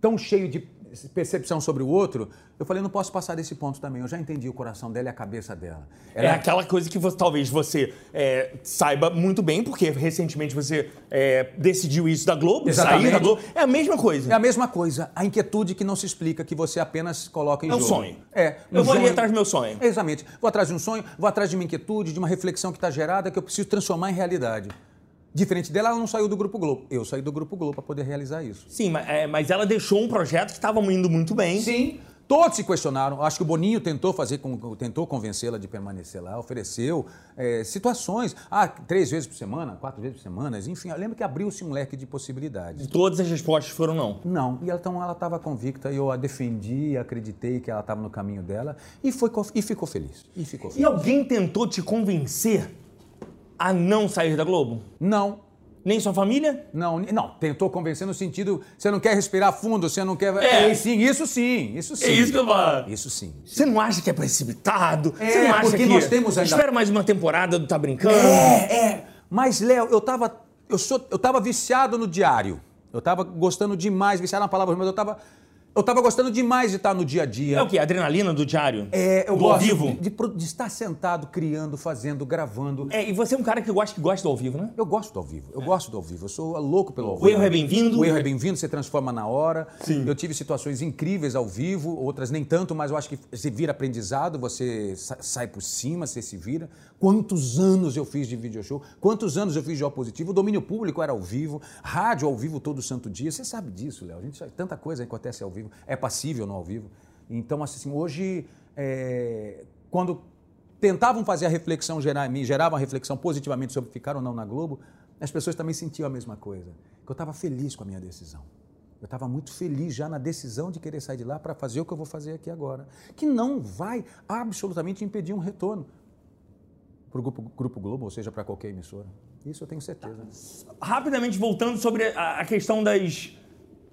tão cheio de percepção sobre o outro, eu falei, não posso passar desse ponto também. Eu já entendi o coração dela e a cabeça dela. É aquela coisa que você- talvez você é, saiba muito bem, porque recentemente você é, decidiu isso da Globo, Exatamente. sair da Globo. É a mesma coisa. É a mesma coisa. A inquietude que não se explica, que você apenas coloca em É um jogo. sonho. É. um Eu vou ali sonho. atrás do meu sonho. Exatamente. Vou atrás de um sonho, vou atrás de uma inquietude, de uma reflexão que está gerada, que eu preciso transformar em realidade. Diferente dela, ela não saiu do Grupo Globo. Eu saí do Grupo Globo para poder realizar isso. Sim, mas, é, mas ela deixou um projeto que estava indo muito bem. Sim. Todos se questionaram. Acho que o Boninho tentou fazer, tentou convencê-la de permanecer lá, ofereceu é, situações. Ah, três vezes por semana, quatro vezes por semana, enfim. Eu lembro que abriu-se um leque de possibilidades. Todas as respostas foram não. Não, e ela- então ela estava convicta, e eu a defendi, acreditei que ela estava no caminho dela e, foi, e ficou feliz. E ficou E feliz. alguém tentou te convencer a não sair da Globo? Não, Nem sua família? não, não. Tentou convencer no sentido, você não quer respirar fundo, você não quer. É. É, sim, isso sim, isso sim. É isso que eu falo. Isso sim. Você não acha que é precipitado? É, Você não acha porque que... nós temos ainda- Espera mais uma temporada do Tá Brincando? É, é. Mas, Léo, eu tava, eu, sou, eu tava viciado no diário. Eu tava gostando demais, viciado na palavra, mas eu tava, eu tava gostando demais de estar no dia a dia. É o quê? Adrenalina do diário? É, eu do gosto ao vivo? De, de de estar sentado, criando, fazendo, gravando. É, e você é um cara que gosta, que gosta do ao vivo, né? Eu gosto do ao vivo, eu gosto do ao vivo, eu sou louco pelo ao O vivo. erro é bem-vindo? O erro é bem-vindo, você transforma na hora. Sim. Eu tive situações incríveis ao vivo, outras nem tanto, mas eu acho que se vira aprendizado, você sa- sai por cima, você se vira. Quantos anos eu fiz de video show? Quantos anos eu fiz de ao positivo? O domínio público era ao vivo, rádio ao vivo todo santo dia. Você sabe disso, Léo. A gente sabe, tanta coisa acontece ao vivo, é passível no ao vivo. Então, assim, hoje, é, quando tentavam fazer a reflexão gerar em mim, geravam a reflexão positivamente sobre ficar ou não na Globo, as pessoas também sentiam a mesma coisa. Que eu estava feliz com a minha decisão. Eu estava muito feliz já na decisão de querer sair de lá para fazer o que eu vou fazer aqui agora. Que não vai absolutamente impedir um retorno para o Grupo, Grupo Globo, ou seja, para qualquer emissora. Isso eu tenho certeza. Rapidamente voltando sobre a, a questão das,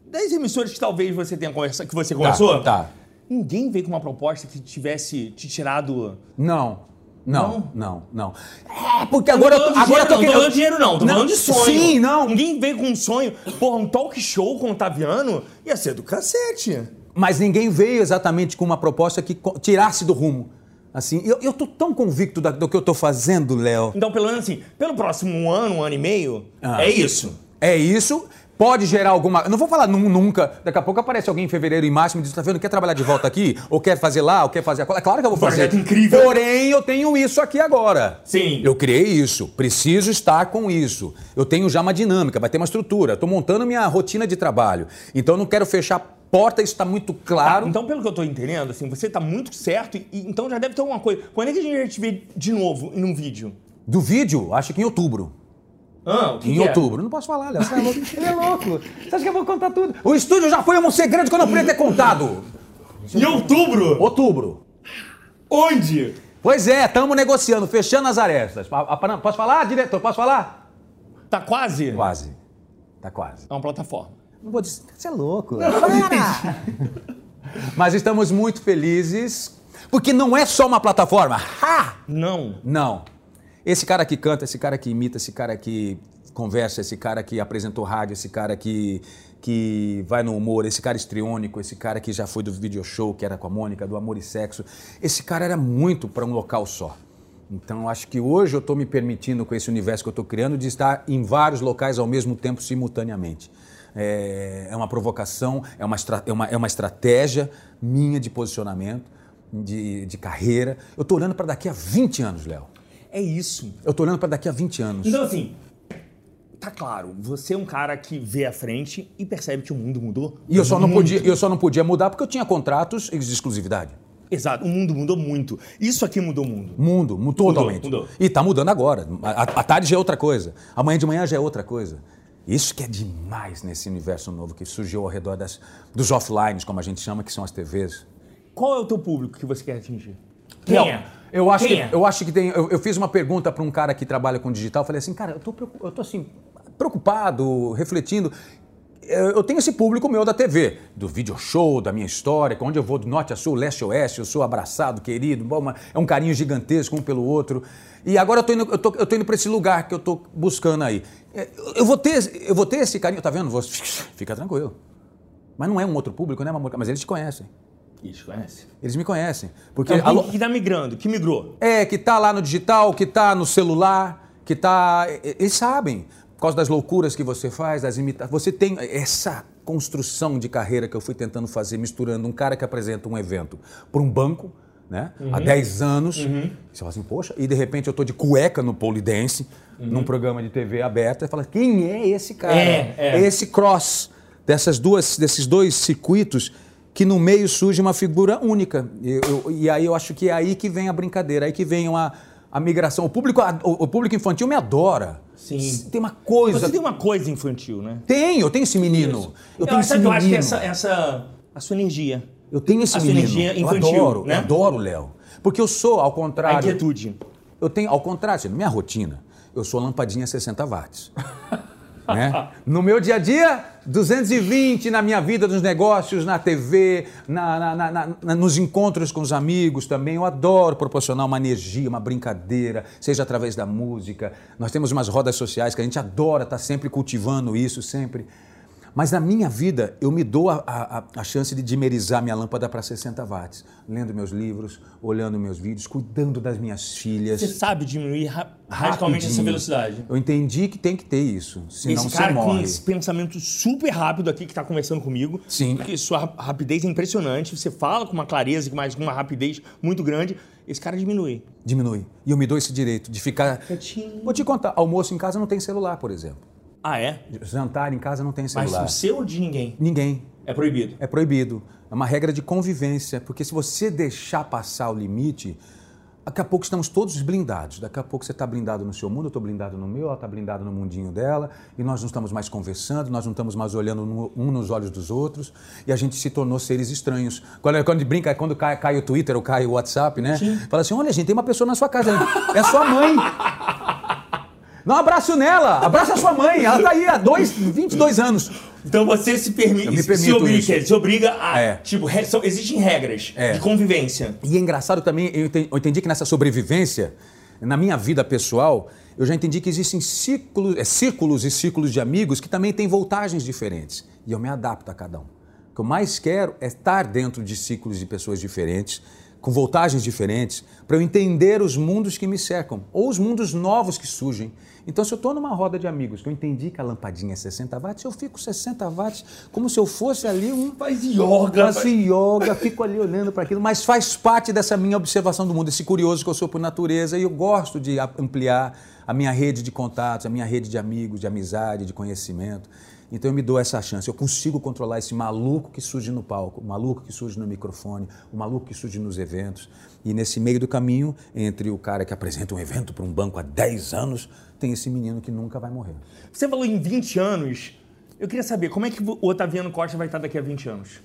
das emissoras que talvez você tenha conversado, que você conversou. tá. Ninguém veio com uma proposta que tivesse te tirado. Não. Não, não, não. É, porque agora não eu tô agora eu tô não, tô falando de dinheiro, não. Tô falando de sonho. Sim, não. Ninguém veio com um sonho. Porra, um talk show com o Taviano ia ser do cacete. Mas ninguém veio exatamente com uma proposta que tirasse do rumo. Assim, eu, eu tô tão convicto da- do que eu tô fazendo, Léo. Então, pelo menos assim, pelo próximo ano, um ano e meio, Ah. é isso. É isso. Pode gerar alguma. Não vou falar nu- nunca. Daqui a pouco aparece alguém em fevereiro, em março, e me diz: tá vendo? Quer trabalhar de volta aqui? Ou quer fazer lá? Ou quer fazer aquilo? É claro que eu vou fazer. Projeto incrível. Porém, eu tenho isso aqui agora. Sim. Eu criei isso. Preciso estar com isso. Eu tenho já uma dinâmica, vai ter uma estrutura. Estou montando minha rotina de trabalho. Então eu não quero fechar porta, isso está muito claro. Então, pelo que eu tô entendendo, assim, você tá muito certo e, então já deve ter alguma coisa. Quando é que a gente vai te ver de novo em um vídeo? Do vídeo, acho que em outubro. Ah, Em é? outubro. Não posso falar, Léo. Você é louco. Ele é louco. Você acha que eu vou contar tudo? O estúdio já foi um segredo que eu não podia ter contado. Em outubro? Outubro. Onde? Pois é, estamos negociando, fechando as arestas. Posso falar, diretor? Posso falar? Tá quase? Quase. Tá quase. É uma plataforma. Não vou dizer. Você é louco. Para! Mas estamos muito felizes, porque não é só uma plataforma. Ha! Não. Não. Esse cara que canta, esse cara que imita, esse cara que conversa, esse cara que apresentou rádio, esse cara que, que vai no humor, esse cara histriônico, esse cara que já foi do video show, que era com a Mônica, do Amor e Sexo, esse cara era muito para um local só. Então, acho que hoje eu estou me permitindo, com esse universo que eu estou criando, de estar em vários locais ao mesmo tempo, simultaneamente. É, é uma provocação, é uma, é, uma, é uma estratégia minha de posicionamento, de, de carreira. Eu estou olhando para daqui a 20 anos, Léo. É isso. Eu estou olhando para daqui a 20 anos. Então, assim, tá claro, você é um cara que vê à frente e percebe que o mundo mudou. E eu só, não podia, eu só não podia mudar porque eu tinha contratos de exclusividade. Exato, o mundo mudou muito. Isso aqui mudou o mundo. Mundo, mu- totalmente. mudou. E tá mudando agora. A, a tarde já é outra coisa. Amanhã de manhã já é outra coisa. Isso que é demais nesse universo novo que surgiu ao redor das, dos offlines, como a gente chama, que são as TVs. Qual é o teu público que você quer atingir? Quem Não, é? Eu acho, Quem que, é? eu acho que tem. Eu, eu fiz uma pergunta para um cara que trabalha com digital. Falei assim, cara, eu tô, eu tô assim, preocupado, refletindo. Eu tenho esse público meu da TV, do video show, da minha história, onde eu vou do norte a sul, leste a oeste, eu sou abraçado, querido, é um carinho gigantesco um pelo outro. E agora eu tô indo, eu tô, eu tô indo para esse lugar que eu tô buscando aí. É, Eu vou ter, eu vou ter esse carinho, tá vendo? Você fica tranquilo. Mas não é um outro público, né, Mamor? Mas eles te conhecem. Isso, conhece. Eles me conhecem. Porque Então, alô- que tá migrando? Que migrou? é, que tá lá no digital, que tá no celular, que tá. e- e- Eles sabem. Por causa das loucuras que você faz, das imitações. Você tem essa construção de carreira que eu fui tentando fazer, misturando um cara que apresenta um evento para um banco, né? Há 10 anos. Você fala assim, poxa, e de repente eu tô de cueca no Polidense, num programa de TV aberta, e fala, quem é esse cara? É, é. esse cross dessas duas, desses dois circuitos que no meio surge uma figura única. E, eu- e aí eu acho que é aí que vem a brincadeira, aí que vem uma, a migração. O público, o, o público infantil me adora. Sim. Tem uma coisa. Você tem uma coisa infantil, né? Tenho, eu tenho esse menino. Eu tenho esse sabe, eu acho que menino. essa, essa. A sua energia. Eu tenho esse a sua menino. energia eu infantil, adoro, né? eu adoro, Léo. Porque eu sou, ao A contrário. inquietude. Eu tenho, ao contrário, na minha rotina, eu sou lampadinha 60 watts. né? No meu dia a dia, 220 na minha vida, nos negócios, na TV, na- na- na- nos encontros com os amigos também. Eu adoro proporcionar uma energia, uma brincadeira, seja através da música. Nós temos umas rodas sociais que a gente adora estar sempre cultivando isso, sempre. Mas na minha vida, eu me dou a, a- a chance de dimerizar minha lâmpada para 60 watts, lendo meus livros, olhando meus vídeos, cuidando das minhas filhas. Você sabe diminuir ra- radicalmente essa velocidade. Eu entendi que tem que ter isso, senão esse cara você com morre. esse pensamento super rápido aqui que está conversando comigo. Sim. Porque sua ra- rapidez é impressionante. Você fala com uma clareza, com uma rapidez muito grande. Esse cara diminui. Diminui. E eu me dou esse direito de ficar. Quietinho. Vou te contar, almoço em casa não tem celular, por exemplo. Ah, é? Jantar em casa não tem Mas celular. o seu ou de ninguém? Ninguém. É proibido. É proibido. É uma regra de convivência, porque se você deixar passar o limite, daqui a pouco estamos todos blindados. Daqui a pouco você está blindado no seu mundo, eu estou blindado no meu, ela está blindada no mundinho dela, e nós não estamos mais conversando, nós não estamos mais olhando no- um nos olhos dos outros, e a gente se tornou seres estranhos. Quando, quando brinca, quando cai, cai o Twitter ou cai o WhatsApp, né? Fala assim: olha, gente, tem uma pessoa na sua casa, é sua mãe. Dá um abraço nela, abraça a sua mãe, ela está aí há dois, 22 anos. Então você se permite. Se obriga, se obriga a. É. Tipo, re- são- existem regras É. de convivência. E é engraçado também, eu enten- eu entendi que nessa sobrevivência, na minha vida pessoal, eu já entendi que existem círculos, é, círculos e círculos de amigos que também têm voltagens diferentes. E eu me adapto a cada um. O que eu mais quero é estar dentro de ciclos de pessoas diferentes, com voltagens diferentes, para eu entender os mundos que me cercam, ou os mundos novos que surgem. Então, se eu estou numa roda de amigos que eu entendi que a lampadinha é 60 watts, eu fico 60 watts como se eu fosse ali um Faz yoga. Faço yoga, fico ali olhando para aquilo, mas faz parte dessa minha observação do mundo, esse curioso que eu sou por natureza e eu gosto de ampliar a minha rede de contatos, a minha rede de amigos, de amizade, de conhecimento. Então eu me dou essa chance, eu consigo controlar esse maluco que surge no palco, o maluco que surge no microfone, o maluco que surge nos eventos. E nesse meio do caminho, entre o cara que apresenta um evento para um banco há 10 anos, tem esse menino que nunca vai morrer. Você falou em 20 anos. Eu queria saber, como é que o Otaviano Costa vai estar daqui a 20 anos?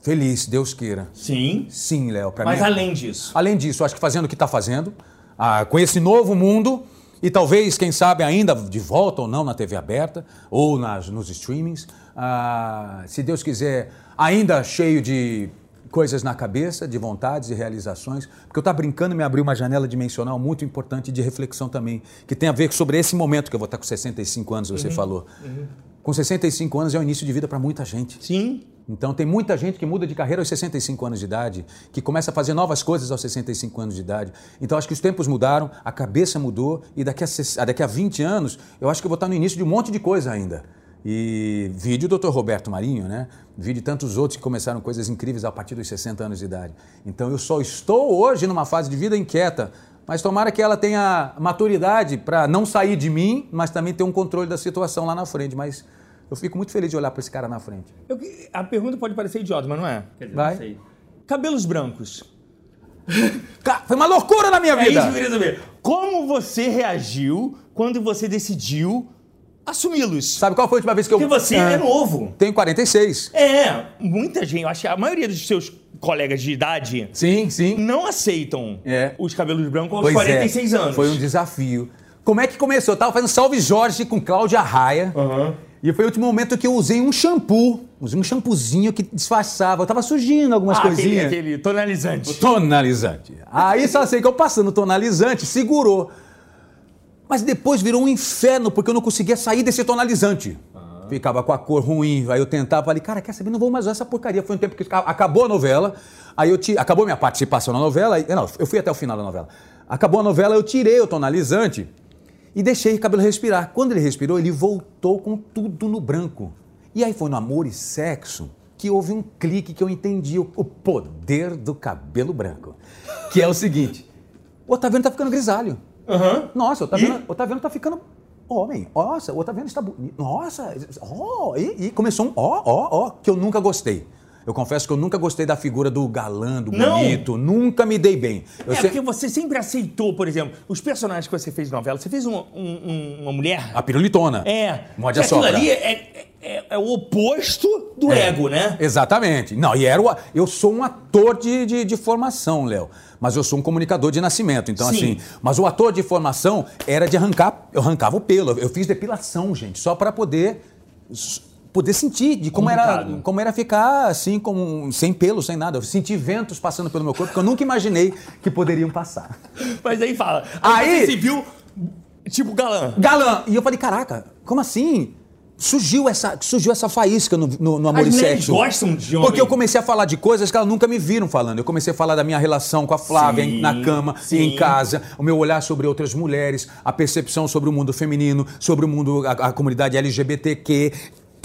Feliz, Deus queira. Sim. Sim, Léo. Mas mim- além disso. Além disso, acho que fazendo o que está fazendo, ah, com esse novo mundo, e talvez, quem sabe, ainda de volta ou não na TV aberta, ou nas, nos streamings, ah, se Deus quiser, ainda cheio de coisas na cabeça, de vontades e realizações, porque eu estou brincando e me abriu uma janela dimensional muito importante de reflexão também, que tem a ver sobre esse momento que eu vou estar com 65 anos, você falou. Com 65 anos é o início de vida para muita gente. Sim. Então tem muita gente que muda de carreira aos 65 anos de idade, que começa a fazer novas coisas aos 65 anos de idade. Então acho que os tempos mudaram, a cabeça mudou e daqui a, daqui a 20 anos eu acho que eu vou estar no início de um monte de coisa ainda. E vídeo do Dr. Roberto Marinho, né? Vídeo tantos outros que começaram coisas incríveis a partir dos 60 anos de idade. Então eu só estou hoje numa fase de vida inquieta, mas tomara que ela tenha maturidade para não sair de mim, mas também ter um controle da situação lá na frente. Mas eu fico muito feliz de olhar para esse cara na frente. Eu- a pergunta pode parecer idiota, mas não é. Quer dizer, Vai. não sei. Cabelos brancos. Ca- Foi uma loucura na minha É isso que eu vida! queria saber. Como você reagiu quando você decidiu assumi-los? Sabe qual foi a última vez que eu. Porque você Ah, é novo. Tenho 46. É, muita gente, eu acho que a maioria dos seus colegas de idade Sim, sim. não aceitam É. os cabelos brancos aos Pois 46 é, anos. Foi um desafio. Como é que começou? Eu tava fazendo Salve Jorge com Cláudia Raia. E foi o último momento que eu usei um shampoo. Usei um shampoozinho que disfarçava. Eu tava surgindo algumas Ah, aquele, coisinhas. aquele tonalizante. Tonalizante. Aí só sei que eu passando tonalizante, segurou. Mas depois virou um inferno, porque eu não conseguia sair desse tonalizante. Ficava com a cor ruim, aí eu tentava, falei, cara, quer saber, não vou mais usar essa porcaria. Foi um tempo que aca- acabou a novela, aí eu ti- acabou minha participação na novela, não, eu fui até o final da novela. Acabou a novela, eu tirei o tonalizante e deixei o cabelo respirar. Quando ele respirou, ele voltou com tudo no branco. E aí foi no Amor e Sexo que houve um clique que eu entendi o, o poder do cabelo branco. Que é o seguinte: o Otaviano tá ficando grisalho. Aham. Nossa, o Otaviano, o Otaviano tá ficando homem. Nossa, o Otaviano está bonito. Nossa, ó, e, e começou um ó, ó, ó, que eu nunca gostei. Eu confesso que eu nunca gostei da figura do galã, do Não. bonito, nunca me dei bem. Eu É se- porque você sempre aceitou, por exemplo, os personagens que você fez na novela. Você fez uma, um- um- uma mulher. A pirulitona. É. Morde que a sogra. ali é, é- é o oposto do É. ego, né? Exatamente. Não, e era o, eu sou um ator de, de, de formação, Léo. Mas eu sou um comunicador de nascimento. Então, Sim. assim. Mas o ator de formação era de arrancar. Eu arrancava o pelo. Eu fiz depilação, gente, só para poder. Poder sentir de como era, como era ficar assim, como, sem pelo, sem nada. Eu senti ventos passando pelo meu corpo que eu nunca imaginei que poderiam passar. Mas aí fala. Aí- você se viu tipo galã. Galã! E eu falei, caraca, como assim? Surgiu essa, surgiu essa faísca no, no, no Amor As e Sexo. gostam de homem. Porque eu comecei a falar de coisas que elas nunca me viram falando. Eu comecei a falar da minha relação com a Flávia Sim, em- na cama sim. e em casa, o meu olhar sobre outras mulheres, a percepção sobre o mundo feminino, sobre o mundo, a, a comunidade LGBTQ.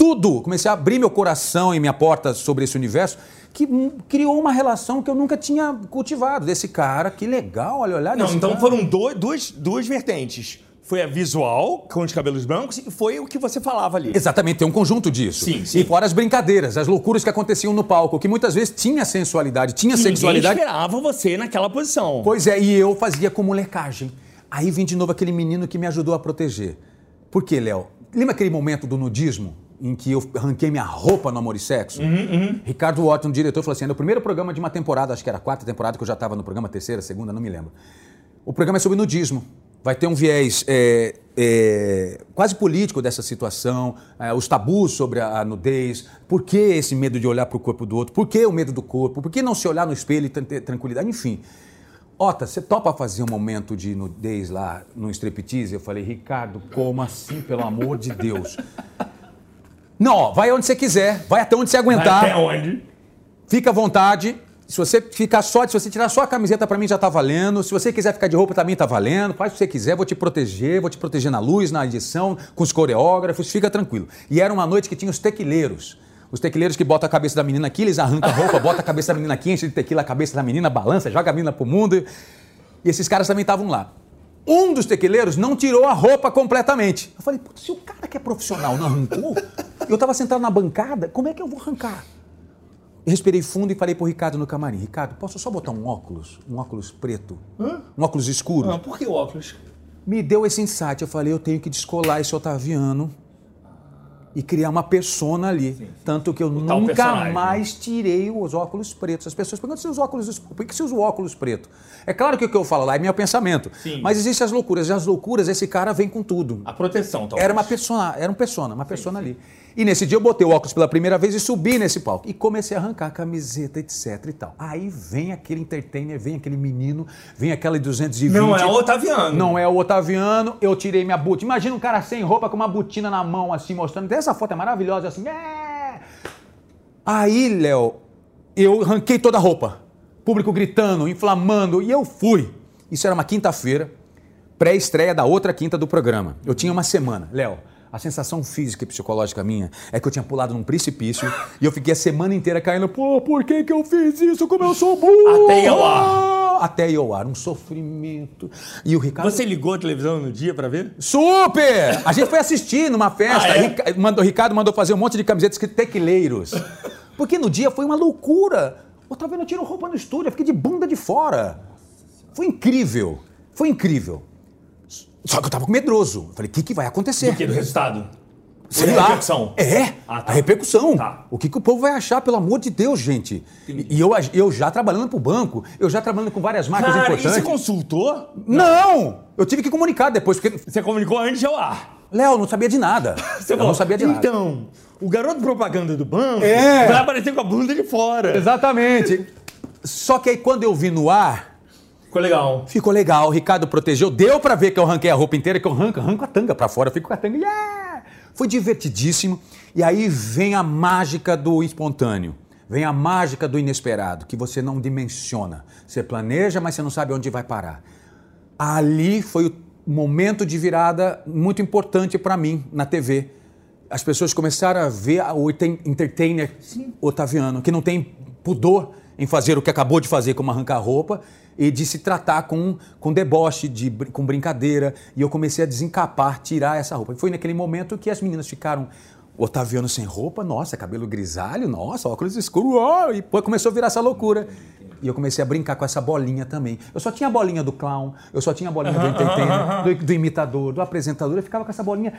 Tudo! Comecei a abrir meu coração e minha porta sobre esse universo que hum, criou uma relação que eu nunca tinha cultivado. Desse cara, que legal, olha, olhar Não, então cara. foram do- duas, duas vertentes. Foi a visual, com os cabelos brancos, e foi o que você falava ali. Exatamente, tem um conjunto disso. Sim, sim. E fora as brincadeiras, as loucuras que aconteciam no palco, que muitas vezes tinha sensualidade, tinha Ninguém sexualidade. esperava você naquela posição. Pois é, e eu fazia com molecagem. Aí vem de novo aquele menino que me ajudou a proteger. Por quê, Léo? Lembra aquele momento do nudismo? Em que eu arranquei minha roupa no Amor e Sexo? Ricardo Orton, diretor, falou assim: no primeiro programa de uma temporada, acho que era a quarta temporada, que eu já estava no programa, terceira, segunda, não me lembro. O programa é sobre nudismo. Vai ter um viés é, é, quase político dessa situação, é, os tabus sobre a, a nudez, por que esse medo de olhar para o corpo do outro, por que o medo do corpo, por que não se olhar no espelho e ter tranquilidade, enfim. Ota, você topa fazer um momento de nudez lá no striptease? Eu falei, Ricardo, como assim, pelo amor de Deus? Não, ó, vai onde você quiser, vai até onde você aguentar. Até onde? Fica à vontade. Se você ficar só, se você tirar só a camiseta pra mim já tá valendo. Se você quiser ficar de roupa também tá valendo. Faz o que você quiser, vou te proteger, vou te proteger na luz, na edição, com os coreógrafos, fica tranquilo. E era uma noite que tinha os tequileiros. Os tequileiros que botam a cabeça da menina aqui, eles arrancam a roupa, botam a cabeça da menina aqui, enche de tequila a cabeça da menina, balança, joga a menina pro mundo. E esses caras também estavam lá. Um dos tequileiros não tirou a roupa completamente. Eu falei, "Putz, se o cara que é profissional não arrancou, eu tava sentado na bancada, como é que eu vou arrancar? Eu respirei fundo e falei pro Ricardo no camarim: Ricardo, posso só botar um óculos? Um óculos preto? Um óculos escuro? Ah, por que óculos? Me deu esse insight. Eu falei: eu tenho que descolar esse Otaviano e criar uma persona ali. Tanto que eu tal nunca personagem. mais tirei os óculos pretos. As pessoas perguntam se os óculos. Por que se usa o óculos preto? É claro que o que eu falo lá é meu pensamento. Sim. Mas existem as loucuras. E as loucuras, esse cara vem com tudo. A proteção, talvez. Era uma persona, era um persona, uma persona ali. E nesse dia eu botei o óculos pela primeira vez e subi nesse palco. E comecei a arrancar a camiseta, etc e tal. Aí vem aquele entertainer, vem aquele menino, vem aquela 220. Não é o Otaviano. Não é o Otaviano. Eu tirei minha botina. Imagina um cara sem roupa com uma botina na mão, assim, mostrando. Essa foto é maravilhosa, assim. É! Aí, Léo, eu arranquei toda a roupa. Público gritando, inflamando. E eu fui. Isso era uma quinta-feira, pré-estreia da outra quinta do programa. Eu tinha uma semana. Léo, a sensação física e psicológica minha é que eu tinha pulado num precipício e eu fiquei a semana inteira caindo. Pô, por que, que eu fiz isso? Como eu sou burro! Até ao ar. Até ir ao ar, um sofrimento. E o Ricardo. Você ligou a televisão no dia pra ver? Super! A gente foi assistir numa festa. Ah, é? Rica- mandou- O Ricardo mandou fazer um monte de camisetas escrito tequileiros. Porque no dia foi uma loucura. O Otaviano tirou roupa no estúdio, eu fiquei de bunda de fora. Foi incrível. Foi incrível. Só que eu tava medroso. Eu falei, o que, que vai acontecer? Do que? Do resultado? Sei lá. repercussão? É, Ah, tá. a repercussão. Tá. O que, que o povo vai achar, pelo amor de Deus, gente? E, e eu, eu já trabalhando pro banco, eu já trabalhando com várias marcas Cara, e importantes. você consultou? Não! Eu tive que comunicar depois, porque. Você comunicou antes de ao ar. Léo, não sabia de nada. Você eu falou, não sabia de nada. Então, o garoto propaganda do banco É. vai aparecer com a bunda de fora. Exatamente. Só que aí quando eu vi no ar, Ficou legal. ficou legal. O Ricardo protegeu. Deu pra ver que eu arranquei a roupa inteira, que eu arranco, arranco a tanga pra fora, fico com a tanga. Yeah! Foi divertidíssimo. E aí vem a mágica do espontâneo. Vem a mágica do inesperado, que você não dimensiona. Você planeja, mas você não sabe onde vai parar. Ali foi o momento de virada muito importante para mim na TV. As pessoas começaram a ver o entertainer Otaviano, que não tem pudor em fazer o que acabou de fazer, como arrancar a roupa, e de se tratar com, com deboche, de, com brincadeira. E eu comecei a desencapar, tirar essa roupa. E foi naquele momento que as meninas ficaram. Otaviano sem roupa, nossa, cabelo grisalho, nossa, óculos escuros, ó, e pô, começou a virar essa loucura. E eu comecei a brincar com essa bolinha também. Eu só tinha a bolinha do clown, eu só tinha a bolinha do entertainer, do, do imitador, do apresentador. Eu ficava com essa bolinha.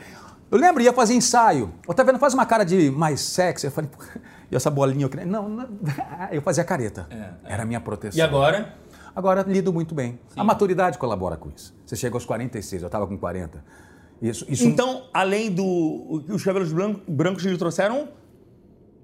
Eu lembro, ia fazer ensaio. Otaviano faz uma cara de mais sexy. Eu falei, e essa bolinha? Eu. Não, não, eu fazia careta. Era a minha proteção. E agora? Agora lido muito bem. A maturidade colabora com isso. Você chega aos 46, eu estava com 40. Isso, isso Então, além do. Os cabelos bran- brancos lhe trouxeram.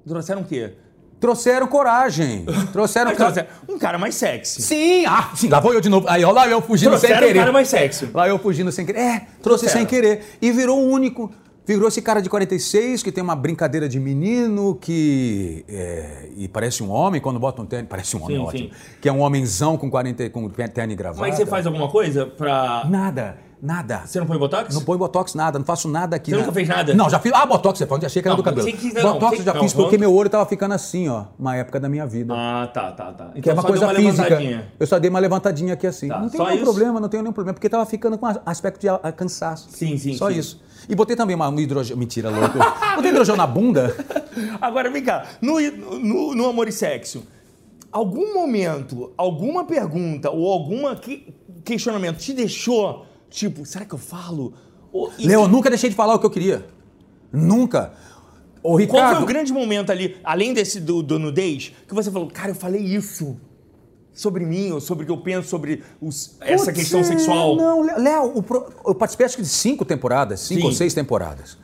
Trouxeram o quê? trouxeram coragem. Trouxeram trouxeram um cara mais sexy. Sim, ah, sim, lá vou eu de novo. Aí, ó, lá eu fugindo sem Trouxeram um querer. cara mais sexy. Lá eu fugindo sem querer. É, trouxe Trouxeram. sem querer. E virou o único. Virou esse cara de 46 que tem uma brincadeira de menino que. é, e parece um homem quando bota um tênis. Parece um homem Sim, ótimo. sim. Que é um homenzão com 40 com terno e gravata. Mas você faz alguma coisa pra. Nada, nada. Você não põe botox? Não põe botox, nada, não faço nada aqui. Você nunca fez nada? Não, já fiz. Ah, botox, você falou, achei que era Não, do cabelo. quis- não, botox eu já não, fiz porque meu olho tava ficando assim, ó, uma época da minha vida. Ah, tá, tá, tá. Então que é uma coisa uma física. Eu só dei uma levantadinha aqui assim. Tá, não tem nenhum isso? problema, não tenho nenhum problema, porque tava ficando com aspecto de a- a cansaço. Sim, sim, Só sim. isso. E botei também uma, um hidrogel. Mentira, louco. botei hidrogel na bunda. Agora, vem cá. No, no, no Amor e Sexo, algum momento, alguma pergunta ou algum questionamento te deixou, tipo, será que eu falo? Ou- e- eu nunca deixei de falar o que eu queria. Nunca. Ô, Qual Ricardo. foi o grande momento ali, além desse do, do nudez, que você falou, cara, eu falei isso sobre mim, ou sobre o que eu penso sobre os- essa Putz, questão é, sexual? Não, Léo, pro- eu participei acho que de cinco temporadas, cinco Sim. ou seis temporadas,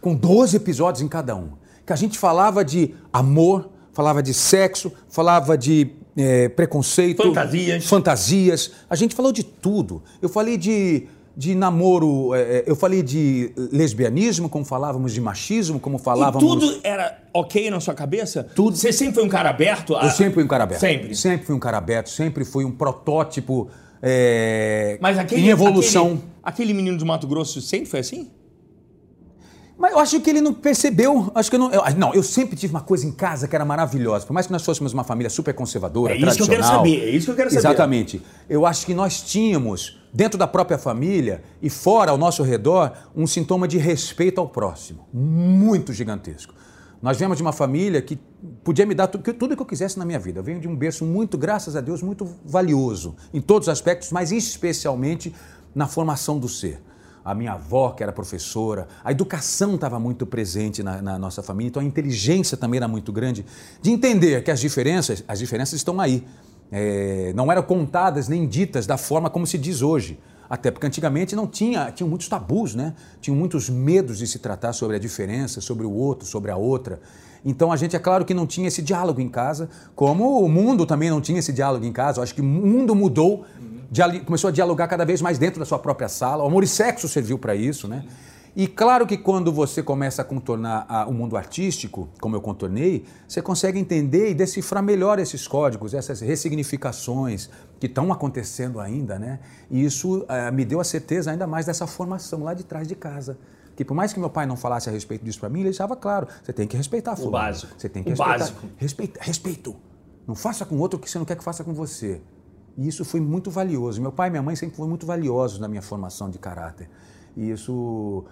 com 12 episódios em cada um. Que a gente falava de amor, falava de sexo, falava de eh, preconceito. Fantasias. Fantasias. A gente falou de tudo. Eu falei de, de namoro, eh, eh, eu falei de lesbianismo, como falávamos de machismo, como E falávamos. tudo era ok na sua cabeça? Tudo. Você sempre foi um cara aberto? a- Eu sempre fui um cara aberto. Sempre. Sempre fui um cara aberto, sempre fui um protótipo eh, Mas aquele, em evolução. Aquele, aquele menino do Mato Grosso sempre foi assim? Mas eu acho que ele não percebeu. Acho que eu não. eu- não, eu sempre tive uma coisa em casa que era maravilhosa. Por mais que nós fôssemos uma família super conservadora, É isso que eu quero tradicional. saber, é isso que eu quero saber. Exatamente. Eu acho que nós tínhamos, dentro da própria família e fora ao nosso redor, um sintoma de respeito ao próximo. Muito gigantesco. Nós viemos de uma família que podia me dar tudo que eu quisesse na minha vida. Eu venho de um berço muito, graças a Deus, muito valioso em todos os aspectos, mas especialmente na formação do ser. A minha avó, que era professora, a educação estava muito presente na, na nossa família, então a inteligência também era muito grande de entender que as diferenças, as diferenças estão aí. É, não eram contadas nem ditas da forma como se diz hoje. Até porque antigamente não tinha, tinha muitos tabus, né? Tinham muitos medos de se tratar sobre a diferença, sobre o outro, sobre a outra. Então a gente, é claro que não tinha esse diálogo em casa, como o mundo também não tinha esse diálogo em casa. Eu acho que o mundo mudou, começou a dialogar cada vez mais dentro da sua própria sala. O amor e sexo serviu para isso, né? E claro que quando você começa a contornar a, o mundo artístico, como eu contornei, você consegue entender e decifrar melhor esses códigos, essas ressignificações que estão acontecendo ainda, né? E isso uh, me deu a certeza ainda mais dessa formação lá de trás de casa. Que por mais que meu pai não falasse a respeito disso para mim, ele deixava claro, você tem que respeitar fulano. O básico. Você tem que o respeitar. Básico. Respeita, respeito. Não faça com outro o que você não quer que faça com você. E isso foi muito valioso. Meu pai e minha mãe sempre foram muito valiosos na minha formação de caráter. E isso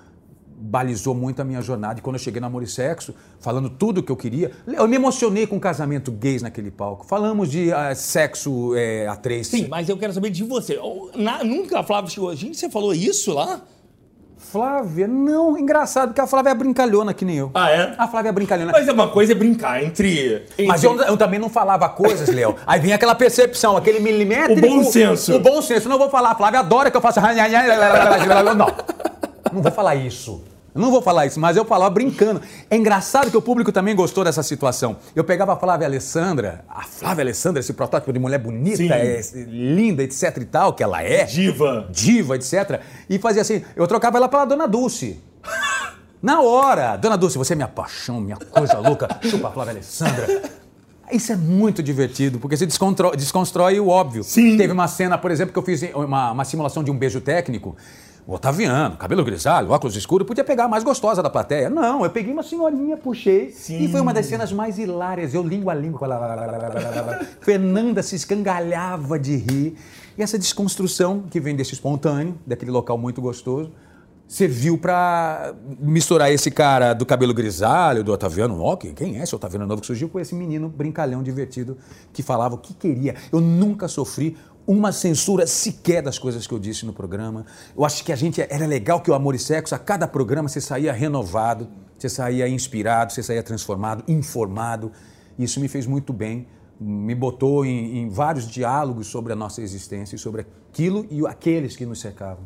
balizou muito a minha jornada. E quando eu cheguei no Amor e Sexo, falando tudo o que eu queria, eu me emocionei com o casamento gays naquele palco. Falamos de uh, sexo é, a três. Sim, mas eu quero saber de você. Na, nunca a Flávia chegou. Gente, você falou isso lá? Flávia, não, engraçado, porque a Flávia é brincalhona que nem eu. Ah, é? A Flávia é brincalhona. Mas é uma coisa é brincar entre. entre... Mas eu, eu, também não falava coisas, Léo. Aí vinha aquela percepção, aquele milímetro. O bom senso. O bom senso. Não vou falar, a Flávia adora que eu faça. Não, não vou falar isso. Eu não vou falar isso, mas eu falava brincando. É engraçado que o público também gostou dessa situação. Eu pegava a Flávia Alessandra, a Flávia Alessandra, esse protótipo de mulher bonita, é, linda, etc e tal, que ela é. Diva. Diva, etc. E fazia assim, eu trocava ela pela Dona Dulce. Na hora! Dona Dulce, você é minha paixão, minha coisa louca. Chupa a Flávia Alessandra. Isso é muito divertido, porque você desconstrói o óbvio. Sim. Teve uma cena, por exemplo, que eu fiz uma, uma simulação de um beijo técnico. O Otaviano, cabelo grisalho, óculos escuros, podia pegar a mais gostosa da plateia. Não, eu peguei uma senhorinha, puxei. Sim. E foi uma das cenas mais hilárias. Eu língua a língua. Fernanda se escangalhava de rir. E essa desconstrução que vem desse espontâneo, daquele local muito gostoso, serviu para misturar esse cara do cabelo grisalho, do Otaviano. Ó, quem é esse Otaviano novo que surgiu com esse menino brincalhão divertido que falava o que queria. Eu nunca sofri uma censura sequer das coisas que eu disse no programa. Eu acho que a gente era legal que o Amor e Sexo, a cada programa você saía renovado, você saía inspirado, você saía transformado, informado. Isso me fez muito bem, me botou em, em vários diálogos sobre a nossa existência e sobre aquilo e aqueles que nos cercavam.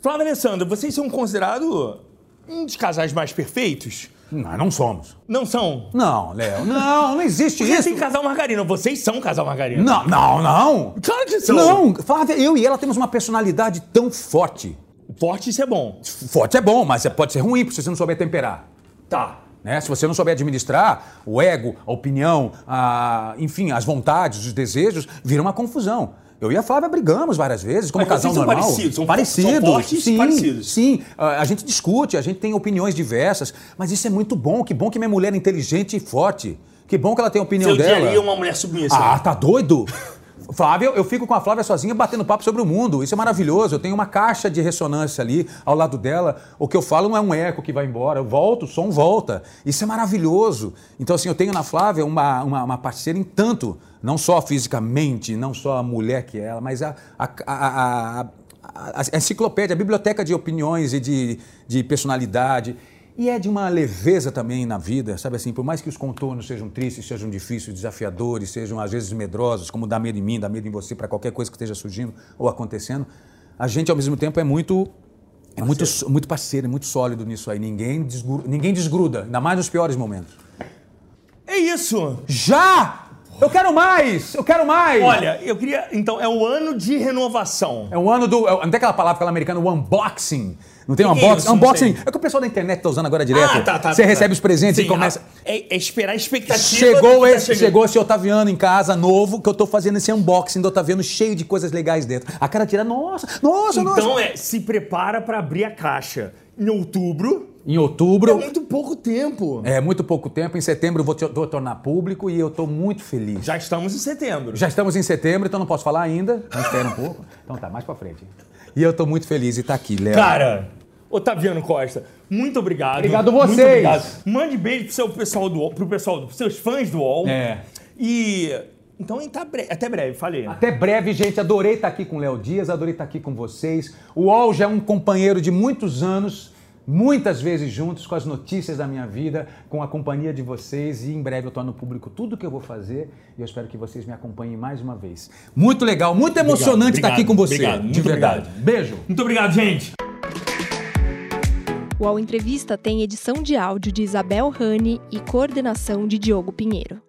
Flávia Alessandro, vocês são considerados um dos casais mais perfeitos? Não, não somos. Não são? Não, Léo, não, não existe Porque isso. tem casal margarina, vocês são casal margarina. Não, não, não. Claro que são. Não, Flávia, eu e ela temos uma personalidade tão forte. Forte isso é bom. Forte é bom, mas pode ser ruim se você não souber temperar. Tá. Né? Se você não souber administrar, o ego, a opinião, a, enfim, as vontades, os desejos, vira uma confusão. Eu e a Flávia brigamos várias vezes, como Mas casal vocês são normal. parecidos, são- parecidos. são fortes, sim, parecidos. Sim, a a gente discute, a gente tem opiniões diversas, mas isso é muito bom. Que bom que minha mulher é inteligente e forte. Que bom que ela tem a opinião Seu dela. é uma mulher submissa. Ah, tá doido? Flávia, eu fico com a Flávia sozinha batendo papo sobre o mundo. Isso é maravilhoso. Eu tenho uma caixa de ressonância ali ao lado dela. O que eu falo não é um eco que vai embora. Eu volto, o som volta. Isso é maravilhoso. Então, assim, eu tenho na Flávia uma, uma, uma parceira em tanto, não só fisicamente, não só a mulher que é ela, mas a, a, a, a, a- enciclopédia, a biblioteca de opiniões e de, de personalidade. E é de uma leveza também na vida, sabe assim, por mais que os contornos sejam tristes, sejam difíceis, desafiadores, sejam às vezes medrosos, como dá medo em mim, dá medo em você, para qualquer coisa que esteja surgindo ou acontecendo, a gente ao mesmo tempo é muito é muito, muito parceiro, é muito sólido nisso aí. Ninguém desgruda, ninguém desgruda, ainda mais nos piores momentos. É isso. Já! Eu quero mais! Eu quero mais! Olha, eu queria. Então, é o ano de renovação. É o ano do. é- Não tem aquela palavra aquela americana, o unboxing. Não tem um Que que é unboxing? isso? Unboxing. É que o pessoal da internet tá usando agora direto. Ah, tá, tá, Você tá. recebe os presentes Sim, e começa. ah, É, é esperar a expectativa. Chegou tá esse, chegou esse Otaviano em casa, novo, que eu tô fazendo esse unboxing do Otaviano cheio de coisas legais dentro. A cara tira, nossa, nossa, nossa. Então, é, se prepara pra abrir a caixa em outubro. Em É outubro, muito pouco tempo. é muito pouco tempo, em setembro eu vou, te- vou tornar público e eu tô muito feliz. Já estamos em setembro. Já estamos em setembro, então não posso falar ainda. Não espera um pouco. Então tá, mais pra frente. E eu tô muito feliz de estar aqui, Léo. Cara, Otaviano Costa, muito obrigado. Obrigado Muito vocês. obrigado. Mande beijo pro seu pessoal do pro pessoal, pros seus fãs do UOL. É. E. Então, tá até breve, falei. Até breve, gente. Adorei estar aqui com o Léo Dias, adorei estar aqui com vocês. O UOL já é um companheiro de muitos anos. Muitas vezes juntos com as notícias da minha vida, com a companhia de vocês e em breve eu torno público tudo que eu vou fazer e eu espero que vocês me acompanhem mais uma vez. Muito legal, muito emocionante estar aqui com você, obrigado, de verdade. obrigado. Beijo. Muito obrigado, gente. O UOL Entrevista tem edição de áudio de Isabel Rani e coordenação de Diogo Pinheiro.